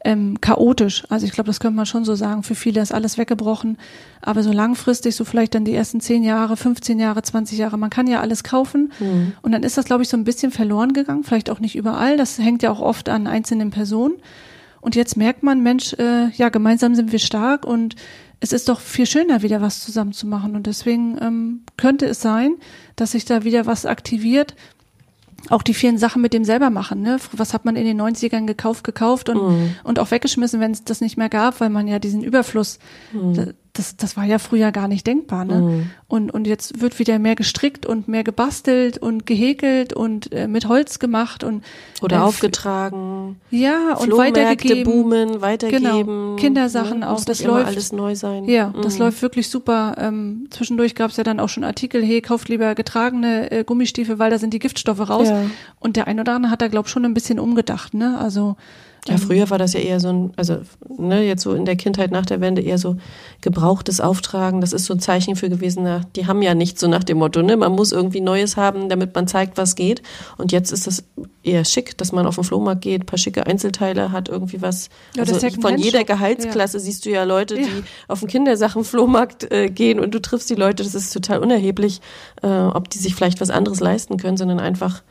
ähm, chaotisch. Also ich glaube, das könnte man schon so sagen. Für viele ist alles weggebrochen. Aber so langfristig, so vielleicht dann die ersten zehn Jahre, 15 Jahre, 20 Jahre, man kann ja alles kaufen. Und dann ist das, glaube ich, so ein bisschen verloren gegangen. Vielleicht auch nicht überall. Das hängt ja auch oft an einzelnen Personen. Und jetzt merkt man, Mensch, äh, ja, gemeinsam sind wir stark und es ist doch viel schöner, wieder was zusammen zu machen. Und deswegen ähm, könnte es sein, dass sich da wieder was aktiviert. Auch die vielen Sachen mit dem selber machen. Ne? Was hat man in den 90ern gekauft, gekauft und, und auch weggeschmissen, wenn es das nicht mehr gab, weil man ja diesen Überfluss, da- das, das war ja früher gar nicht denkbar. Ne? Und, und jetzt wird wieder mehr gestrickt und mehr gebastelt und gehäkelt und äh, mit Holz gemacht und Oder äh, aufgetragen. ja, und weitergegeben. boomen, weitergeben. Genau, Kindersachen ne? auch, das läuft. alles neu sein. Ja, das Mhm. läuft wirklich super. Ähm, zwischendurch gab es ja dann auch schon Artikel, hey, kauft lieber getragene äh, Gummistiefel, weil da sind die Giftstoffe raus. Ja. Und der ein oder andere hat da, glaub schon ein bisschen umgedacht, ne? Also Ja, früher war das ja eher so ein, also ne, jetzt so in der Kindheit nach der Wende eher so gebrauchtes Auftragen. Das ist so ein Zeichen für gewesen, na, die haben ja nichts so nach dem Motto, ne? Man muss irgendwie Neues haben, damit man zeigt, was geht. Und jetzt ist das eher schick, dass man auf den Flohmarkt geht, paar schicke Einzelteile hat, irgendwie was. Ja, also von Secondhand-Shop. jeder Gehaltsklasse siehst du ja Leute, die auf den Kindersachenflohmarkt äh, gehen und du triffst die Leute. Das ist total unerheblich, äh, ob die sich vielleicht was anderes leisten können, sondern einfach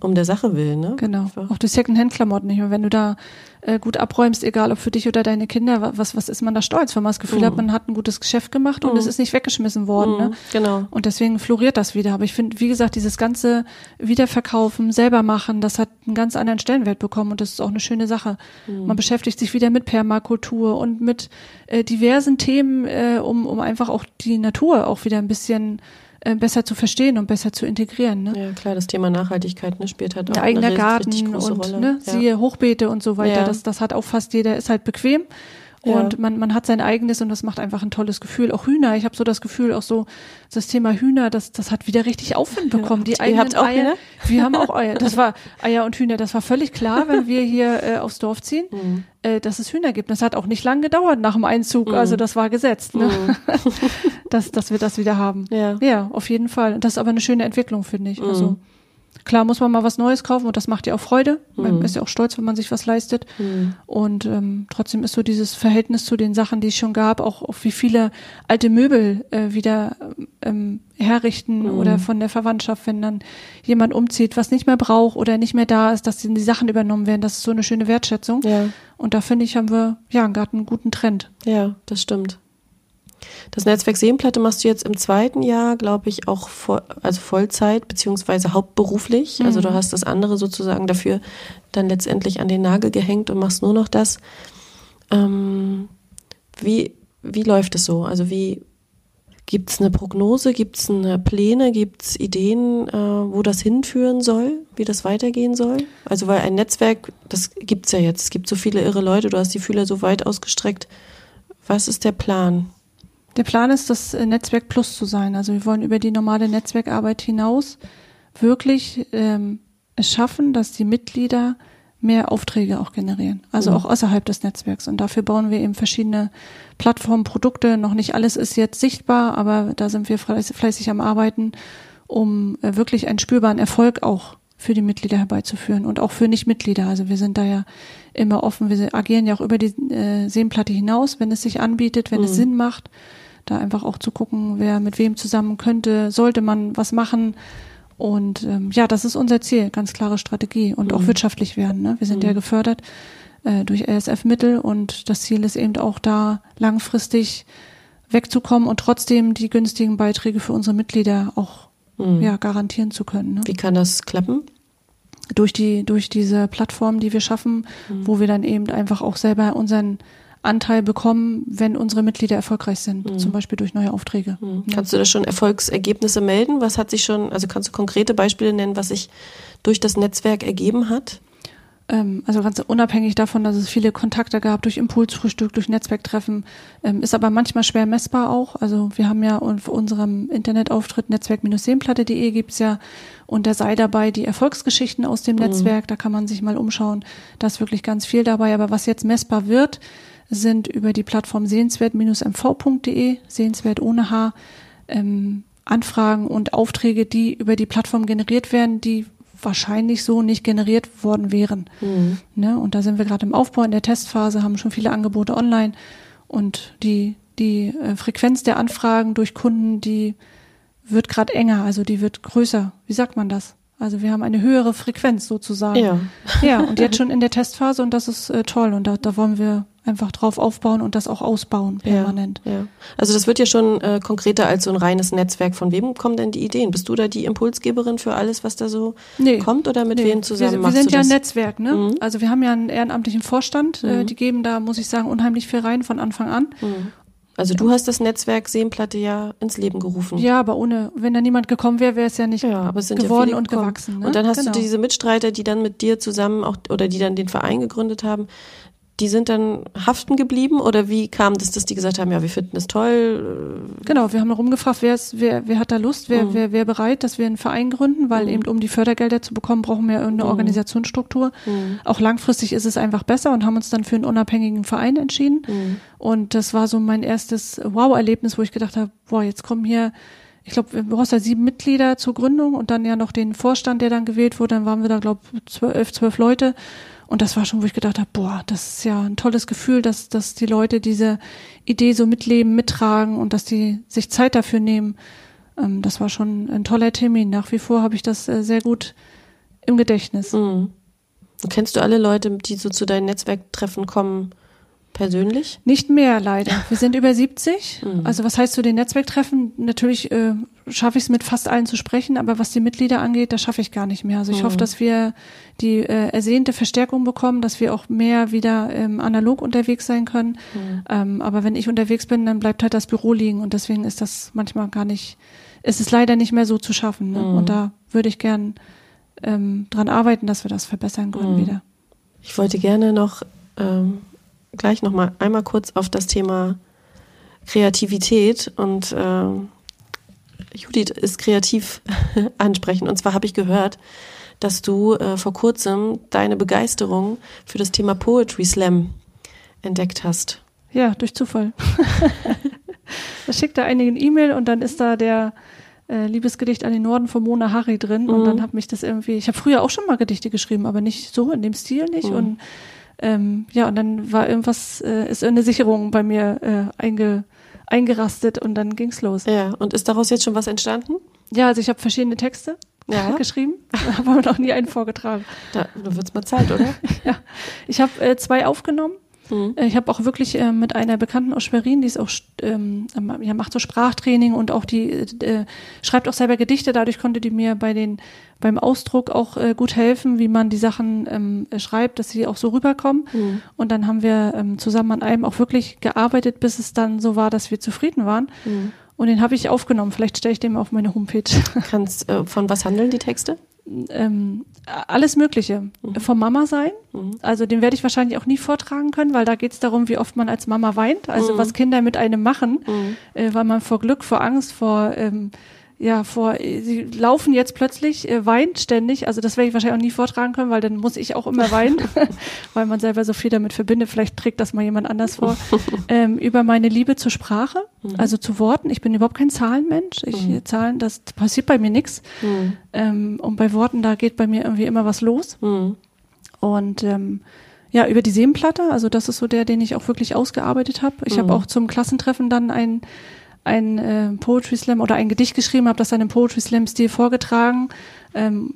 um der Sache willen, ne? Genau, Einfach. auch die Secondhand-Klamotten nicht. Und wenn du da äh, gut abräumst, egal ob für dich oder deine Kinder, wa- was, was ist man da stolz, wenn man das Gefühl hat, man hat ein gutes Geschäft gemacht und es ist nicht weggeschmissen worden. Ne? Genau. Und deswegen floriert das wieder. Aber ich finde, wie gesagt, dieses ganze Wiederverkaufen, selber machen, das hat einen ganz anderen Stellenwert bekommen und das ist auch eine schöne Sache. Man beschäftigt sich wieder mit Permakultur und mit äh, diversen Themen, äh, um, um einfach auch die Natur auch wieder ein bisschen äh, besser zu verstehen und besser zu integrieren. Ne? Ja, klar, das Thema Nachhaltigkeit ne, spielt halt auch eigener eine Garten richtig große und Rolle. ne, ja. siehe Hochbeete und so weiter. Ja. Das, das hat auch fast jeder, ist halt bequem. Ja. Und man, man hat sein eigenes und das macht einfach ein tolles Gefühl. Auch Hühner, ich habe so das Gefühl, auch so das Thema Hühner, das, das hat wieder richtig Aufwind bekommen. Die Ihr eigenen habt auch Eier, Hühner? Wir haben auch Eier. Das war Eier und Hühner. Das war völlig klar, wenn wir hier äh, aufs Dorf ziehen, Mhm. äh, dass es Hühner gibt. Das hat auch nicht lang gedauert nach dem Einzug. Also das war gesetzt, ne? dass, dass wir das wieder haben. Mhm. Ja. ja, auf jeden Fall. Das ist aber eine schöne Entwicklung, finde ich. Also Klar muss man mal was Neues kaufen und das macht ja auch Freude. Man ist ja auch stolz, wenn man sich was leistet. Und ähm, trotzdem ist so dieses Verhältnis zu den Sachen, die es schon gab, auch, auch wie viele alte Möbel äh, wieder ähm, herrichten oder von der Verwandtschaft, wenn dann jemand umzieht, was nicht mehr braucht oder nicht mehr da ist, dass die, die Sachen übernommen werden. Das ist so eine schöne Wertschätzung. Ja. Und da finde ich, haben wir ja gerade einen guten Trend. Ja, das stimmt. Das Netzwerk Seenplatte machst du jetzt im zweiten Jahr, glaube ich, auch voll, also Vollzeit beziehungsweise hauptberuflich. Also du hast das andere sozusagen dafür dann letztendlich an den Nagel gehängt und machst nur noch das. Ähm, wie, wie läuft es so? Also wie gibt es eine Prognose, gibt es eine Pläne, gibt es Ideen, äh, wo das hinführen soll, wie das weitergehen soll? Also weil ein Netzwerk, das gibt's ja jetzt. Es gibt so viele irre Leute, du hast die Fühler so weit ausgestreckt. Was ist der Plan? Der Plan ist, das äh, Netzwerk Plus zu sein. Also wir wollen über die normale Netzwerkarbeit hinaus wirklich ähm, es schaffen, dass die Mitglieder mehr Aufträge auch generieren. Also auch außerhalb des Netzwerks. Und dafür bauen wir eben verschiedene Plattformen, Produkte. Noch nicht alles ist jetzt sichtbar, aber da sind wir fleißig, fleißig am Arbeiten, um äh, wirklich einen spürbaren Erfolg auch für die Mitglieder herbeizuführen und auch für Nichtmitglieder. Also wir sind da ja immer offen. Wir agieren ja auch über die äh, Seenplatte hinaus, wenn es sich anbietet, wenn es Sinn macht, da einfach auch zu gucken, wer mit wem zusammen könnte, sollte man was machen. Und ähm, ja, das ist unser Ziel, ganz klare Strategie und auch wirtschaftlich werden. Ne? Wir sind ja gefördert äh, durch RSF-Mittel und das Ziel ist eben auch da langfristig wegzukommen und trotzdem die günstigen Beiträge für unsere Mitglieder auch ja, garantieren zu können. Ne? Wie kann das klappen? durch die durch diese Plattform, die wir schaffen, mhm. wo wir dann eben einfach auch selber unseren Anteil bekommen, wenn unsere Mitglieder erfolgreich sind, mhm. zum Beispiel durch neue Aufträge. Mhm. Kannst du da schon Erfolgsergebnisse melden? Was hat sich schon, also kannst du konkrete Beispiele nennen, was sich durch das Netzwerk ergeben hat? Ähm, also ganz unabhängig davon, dass es viele Kontakte gab durch Impulsfrühstück, durch Netzwerktreffen, ähm, ist aber manchmal schwer messbar auch. Also wir haben ja auf unserem Internetauftritt netzwerk-seenplatte.de gibt's ja und da sei dabei die Erfolgsgeschichten aus dem mhm. Netzwerk, da kann man sich mal umschauen. Da ist wirklich ganz viel dabei. Aber was jetzt messbar wird, sind über die Plattform sehenswert-mv.de, sehenswert ohne H, ähm, Anfragen und Aufträge, die über die Plattform generiert werden, die wahrscheinlich so nicht generiert worden wären. Mhm. Ne? Und da sind wir gerade im Aufbau, in der Testphase, haben schon viele Angebote online und die, die äh, Frequenz der Anfragen durch Kunden, die wird gerade enger, also die wird größer. Wie sagt man das? Also wir haben eine höhere Frequenz sozusagen. Ja. Ja, und jetzt schon in der Testphase und das ist äh, toll und da, da wollen wir einfach drauf aufbauen und das auch ausbauen permanent. Ja, ja. Also das wird ja schon äh, konkreter als so ein reines Netzwerk. Von wem kommen denn die Ideen? Bist du da die Impulsgeberin für alles, was da so nee, kommt oder mit nee. wem zusammen wir, machst Wir sind ja ein Netzwerk, ne? Mhm. Also wir haben ja einen ehrenamtlichen Vorstand, äh, mhm. äh, die geben da, muss ich sagen, unheimlich viel rein von Anfang an. Mhm. Also du hast das Netzwerk Seenplatte ja ins Leben gerufen. Ja, aber ohne, wenn da niemand gekommen wäre, wäre es ja nicht ja, geworden ja und gewachsen. Ne? Und dann hast genau. du diese Mitstreiter, die dann mit dir zusammen auch oder die dann den Verein gegründet haben, die sind dann haften geblieben oder wie kam das, dass die gesagt haben, ja, wir finden das toll? Genau, wir haben rumgefragt, wer, ist, wer, wer hat da Lust, wer, mhm. wer, wer bereit, dass wir einen Verein gründen, weil mhm. eben um die Fördergelder zu bekommen, brauchen wir irgendeine mhm. Organisationsstruktur. Mhm. Auch langfristig ist es einfach besser und haben uns dann für einen unabhängigen Verein entschieden. Mhm. Und das war so mein erstes Wow-Erlebnis, wo ich gedacht habe, boah, jetzt kommen hier ich glaube, du brauchst ja sieben Mitglieder zur Gründung und dann ja noch den Vorstand, der dann gewählt wurde. Dann waren wir da, glaube ich, zwölf, zwölf Leute. Und das war schon, wo ich gedacht habe, boah, das ist ja ein tolles Gefühl, dass, dass die Leute diese Idee so mitleben, mittragen und dass die sich Zeit dafür nehmen. Ähm, das war schon ein toller Termin. Nach wie vor habe ich das äh, sehr gut im Gedächtnis. Mhm. Kennst du alle Leute, die so zu deinen Netzwerktreffen kommen? Persönlich? Nicht mehr, leider. Wir sind über 70. Mhm. Also was heißt zu den Netzwerktreffen? Natürlich äh, schaffe ich es mit fast allen zu sprechen, aber was die Mitglieder angeht, das schaffe ich gar nicht mehr. Also ich mhm. hoffe, dass wir die äh, ersehnte Verstärkung bekommen, dass wir auch mehr wieder ähm, analog unterwegs sein können. Mhm. Ähm, aber wenn ich unterwegs bin, dann bleibt halt das Büro liegen und deswegen ist das manchmal gar nicht, ist es leider nicht mehr so zu schaffen. Ne? Mhm. Und da würde ich gern ähm, dran arbeiten, dass wir das verbessern können mhm. wieder. Ich wollte gerne noch ähm gleich noch mal einmal kurz auf das Thema Kreativität und äh, Judith ist kreativ ansprechen. Und zwar habe ich gehört, dass du äh, vor kurzem deine Begeisterung für das Thema Poetry Slam entdeckt hast. Ja, durch Zufall. da schickt er einigen E-Mail und dann ist da der äh, Liebesgedicht an den Norden von Mona Harry drin mhm. und dann hat mich das irgendwie, ich habe früher auch schon mal Gedichte geschrieben, aber nicht so in dem Stil nicht mhm. und ähm, ja, und dann war irgendwas, äh, ist eine Sicherung bei mir äh, einge, eingerastet und dann ging's los. Ja, und ist daraus jetzt schon was entstanden? Ja, also ich habe verschiedene Texte ja. geschrieben, aber noch nie einen vorgetragen. Da, da wird's mal Zeit, oder? ja, ich habe äh, zwei aufgenommen Mhm. Ich habe auch wirklich äh, mit einer Bekannten aus Schwerin, die ist auch ähm, ja, macht so Sprachtraining und auch die äh, schreibt auch selber Gedichte. Dadurch konnte die mir bei den beim Ausdruck auch äh, gut helfen, wie man die Sachen ähm, schreibt, dass sie auch so rüberkommen. Mhm. Und dann haben wir ähm, zusammen an einem auch wirklich gearbeitet, bis es dann so war, dass wir zufrieden waren. Mhm. Und den habe ich aufgenommen. Vielleicht stelle ich den auf meine Homepage. Kannst, äh, von was handeln die Texte? Ähm, alles Mögliche. Mhm. Vom Mama sein. Mhm. Also den werde ich wahrscheinlich auch nie vortragen können, weil da geht es darum, wie oft man als Mama weint. Also mhm. was Kinder mit einem machen, mhm. äh, weil man vor Glück, vor Angst, vor ähm, ja, vor, sie laufen jetzt plötzlich, äh, weint ständig. Also das werde ich wahrscheinlich auch nie vortragen können, weil dann muss ich auch immer weinen, weil man selber so viel damit verbindet. Vielleicht trägt das mal jemand anders vor. ähm, über meine Liebe zur Sprache, mhm. also zu Worten. Ich bin überhaupt kein Zahlenmensch. Ich mhm. Zahlen, das passiert bei mir nichts. Mhm. Ähm, und bei Worten, da geht bei mir irgendwie immer was los. Mhm. Und ähm, ja, über die Seenplatte, also das ist so der, den ich auch wirklich ausgearbeitet habe. Ich habe mhm. auch zum Klassentreffen dann ein ein äh, Poetry Slam oder ein Gedicht geschrieben, habe das dann im Poetry Slam Stil vorgetragen. Ähm,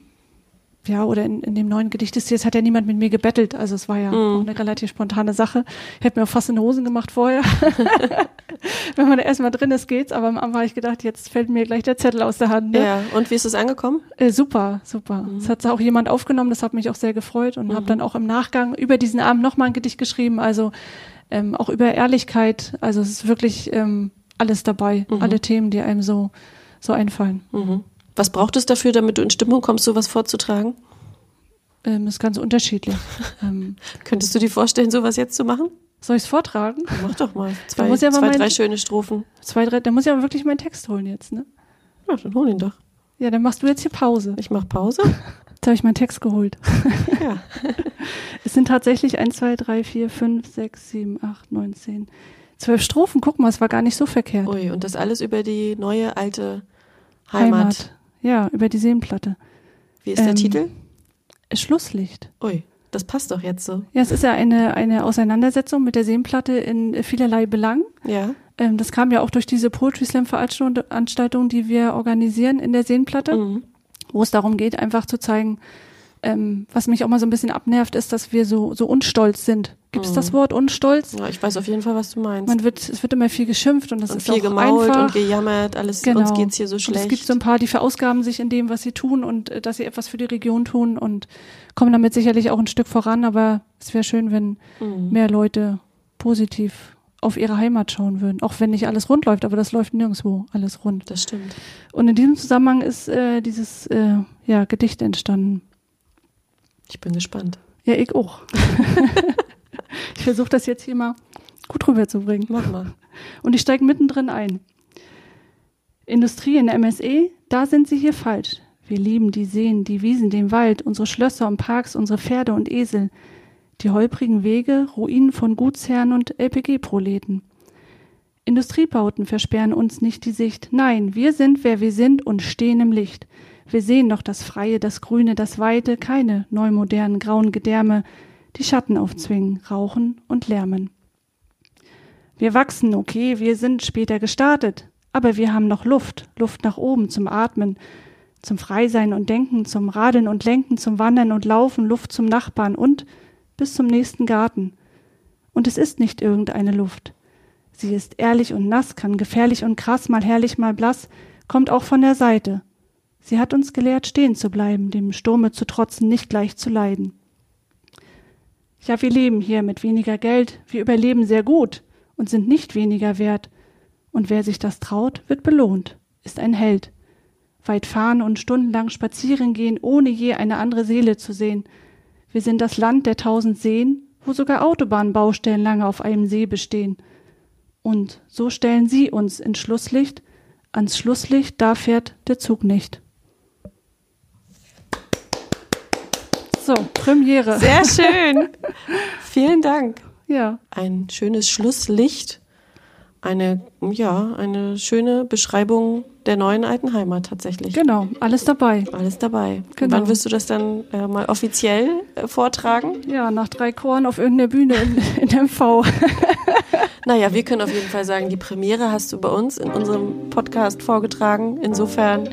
ja, oder in, in dem neuen Gedicht ist jetzt hat ja niemand mit mir gebettelt. Also es war ja auch eine relativ spontane Sache. Ich hätte mir auch fast in die Hosen gemacht vorher. Wenn man da erstmal drin ist, geht's. Aber am Anfang habe ich gedacht, jetzt fällt mir gleich der Zettel aus der Hand. Ne? Ja, und wie ist es angekommen? Äh, super, super. Es hat auch jemand aufgenommen, das hat mich auch sehr gefreut und habe dann auch im Nachgang über diesen Abend nochmal ein Gedicht geschrieben. Also ähm, auch über Ehrlichkeit. Also es ist wirklich ähm, alles dabei, alle Themen, die einem so, so einfallen. Mhm. Was braucht es dafür, damit du in Stimmung kommst, sowas vorzutragen? Ähm, ist ganz unterschiedlich. ähm, Könntest du dir vorstellen, sowas jetzt zu machen? soll ich es vortragen? Mach doch mal zwei, ja aber zwei drei schöne Strophen. Zwei, drei, da muss ich aber wirklich meinen Text holen jetzt, ne? Ja, dann hol ihn doch. Ja, dann machst du jetzt hier Pause. Ich mach Pause. Jetzt habe ich meinen Text geholt. Ja. Es sind tatsächlich 1, 2, 3, 4, 5, 6, 7, 8, 9, 10, 12 Strophen. Guck mal, es war gar nicht so verkehrt. Ui, und das alles über die neue alte Heimat. Ja, über die Seenplatte. Wie ist der Ähm, Titel? Schlusslicht. Ui, das passt doch jetzt so. Ja, es ist ja eine, eine Auseinandersetzung mit der Seenplatte in vielerlei Belangen. Ja. Ähm, das kam ja auch durch diese Poetry Slam Veranstaltung, die wir organisieren in der Seenplatte, Mhm. wo es darum geht, einfach zu zeigen, ähm, was mich auch mal so ein bisschen abnervt, ist, dass wir so, so unstolz sind. Gibt es Mhm. das Wort unstolz? ja. Ich weiß auf jeden Fall, was du meinst. Man wird, es wird immer viel geschimpft und das und ist viel auch gemault einfach. und gejammert, alles, Genau. uns geht's hier so Und schlecht. es gibt so ein paar, die verausgaben sich in dem, was sie tun und äh, dass sie etwas für die Region tun und kommen damit sicherlich auch ein Stück voran, aber es wäre schön, wenn Mhm. mehr Leute positiv auf ihre Heimat schauen würden. Auch wenn nicht alles rund läuft, aber das läuft nirgendwo alles rund. Das stimmt. Und in diesem Zusammenhang ist äh, dieses äh, ja, Gedicht entstanden. Ich bin gespannt. Ja, ich auch. ich versuche das jetzt hier mal gut rüberzubringen. Mach mal. Und ich steige mittendrin ein. Industrie in MSE, da sind sie hier falsch. Wir lieben die Seen, die Wiesen, den Wald, unsere Schlösser und Parks, unsere Pferde und Esel, die holprigen Wege, Ruinen von Gutsherren und LPG-Proleten. Industriebauten versperren uns nicht die Sicht. Nein, wir sind, wer wir sind und stehen im Licht. Wir sehen noch das Freie, das Grüne, das Weite, keine neumodernen grauen Gedärme, die Schatten aufzwingen, rauchen und lärmen. Wir wachsen, okay, wir sind später gestartet, aber wir haben noch Luft, Luft nach oben zum Atmen, zum Freisein und Denken, zum Radeln und Lenken, zum Wandern und Laufen, Luft zum Nachbarn und bis zum nächsten Garten. Und es ist nicht irgendeine Luft. Sie ist ehrlich und nass, kann gefährlich und krass, mal herrlich, mal blass, kommt auch von der Seite. Sie hat uns gelehrt, stehen zu bleiben, dem Sturme zu trotzen, nicht gleich zu leiden. Ja, wir leben hier mit weniger Geld, wir überleben sehr gut und sind nicht weniger wert. Und wer sich das traut, wird belohnt, ist ein Held. Weit fahren und stundenlang spazieren gehen, ohne je eine andere Seele zu sehen. Wir sind das Land der tausend Seen, wo sogar Autobahnbaustellen lange auf einem See bestehen. Und so stellen sie uns ins Schlusslicht, ans Schlusslicht, da fährt der Zug nicht. So, Premiere. Sehr schön. Vielen Dank. Ja, Ein schönes Schlusslicht. Eine, ja, eine schöne Beschreibung der neuen alten Heimat tatsächlich. genau, alles dabei. Alles dabei. Und Genau. wann wirst du das dann äh, mal offiziell äh, vortragen? Ja, nach drei Choren auf irgendeiner Bühne in, in MV. Naja, wir können auf jeden Fall sagen, die Premiere hast du bei uns in unserem Podcast vorgetragen. Insofern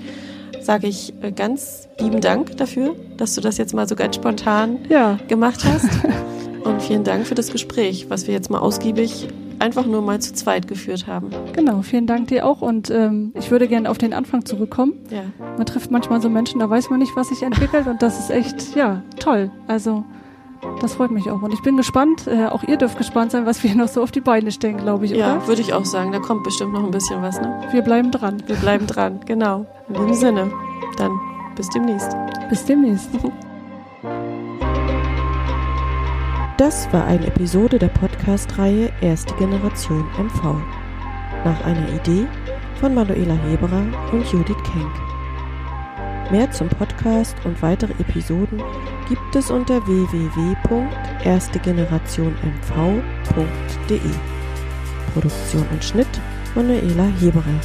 sage ich äh, ganz lieben Dank dafür, dass du das jetzt mal so ganz spontan Ja, gemacht hast. Und vielen Dank für das Gespräch, was wir jetzt mal ausgiebig einfach nur mal zu zweit geführt haben. genau. Vielen Dank dir auch. Und ähm, ich würde gerne auf den Anfang zurückkommen. Ja, Man trifft manchmal so Menschen, da weiß man nicht, was sich entwickelt. Und das ist echt, ja, toll. Also, das freut mich auch. Und ich bin gespannt, äh, auch ihr dürft gespannt sein, was wir noch so auf die Beine stellen, glaube ich, ja würde ich auch sagen. Da kommt bestimmt noch ein bisschen was. Ne? Wir bleiben dran. Wir bleiben dran. Genau. In diesem Sinne. Dann bis demnächst. Bis demnächst. Das war eine Episode der Podcast-Reihe Erste Generation MV. Nach einer Idee von Manuela Heberer und Judith Kenk. Mehr zum Podcast und weitere Episoden gibt es unter www.erstegenerationmv.de. Produktion und Schnitt Manuela Heberer.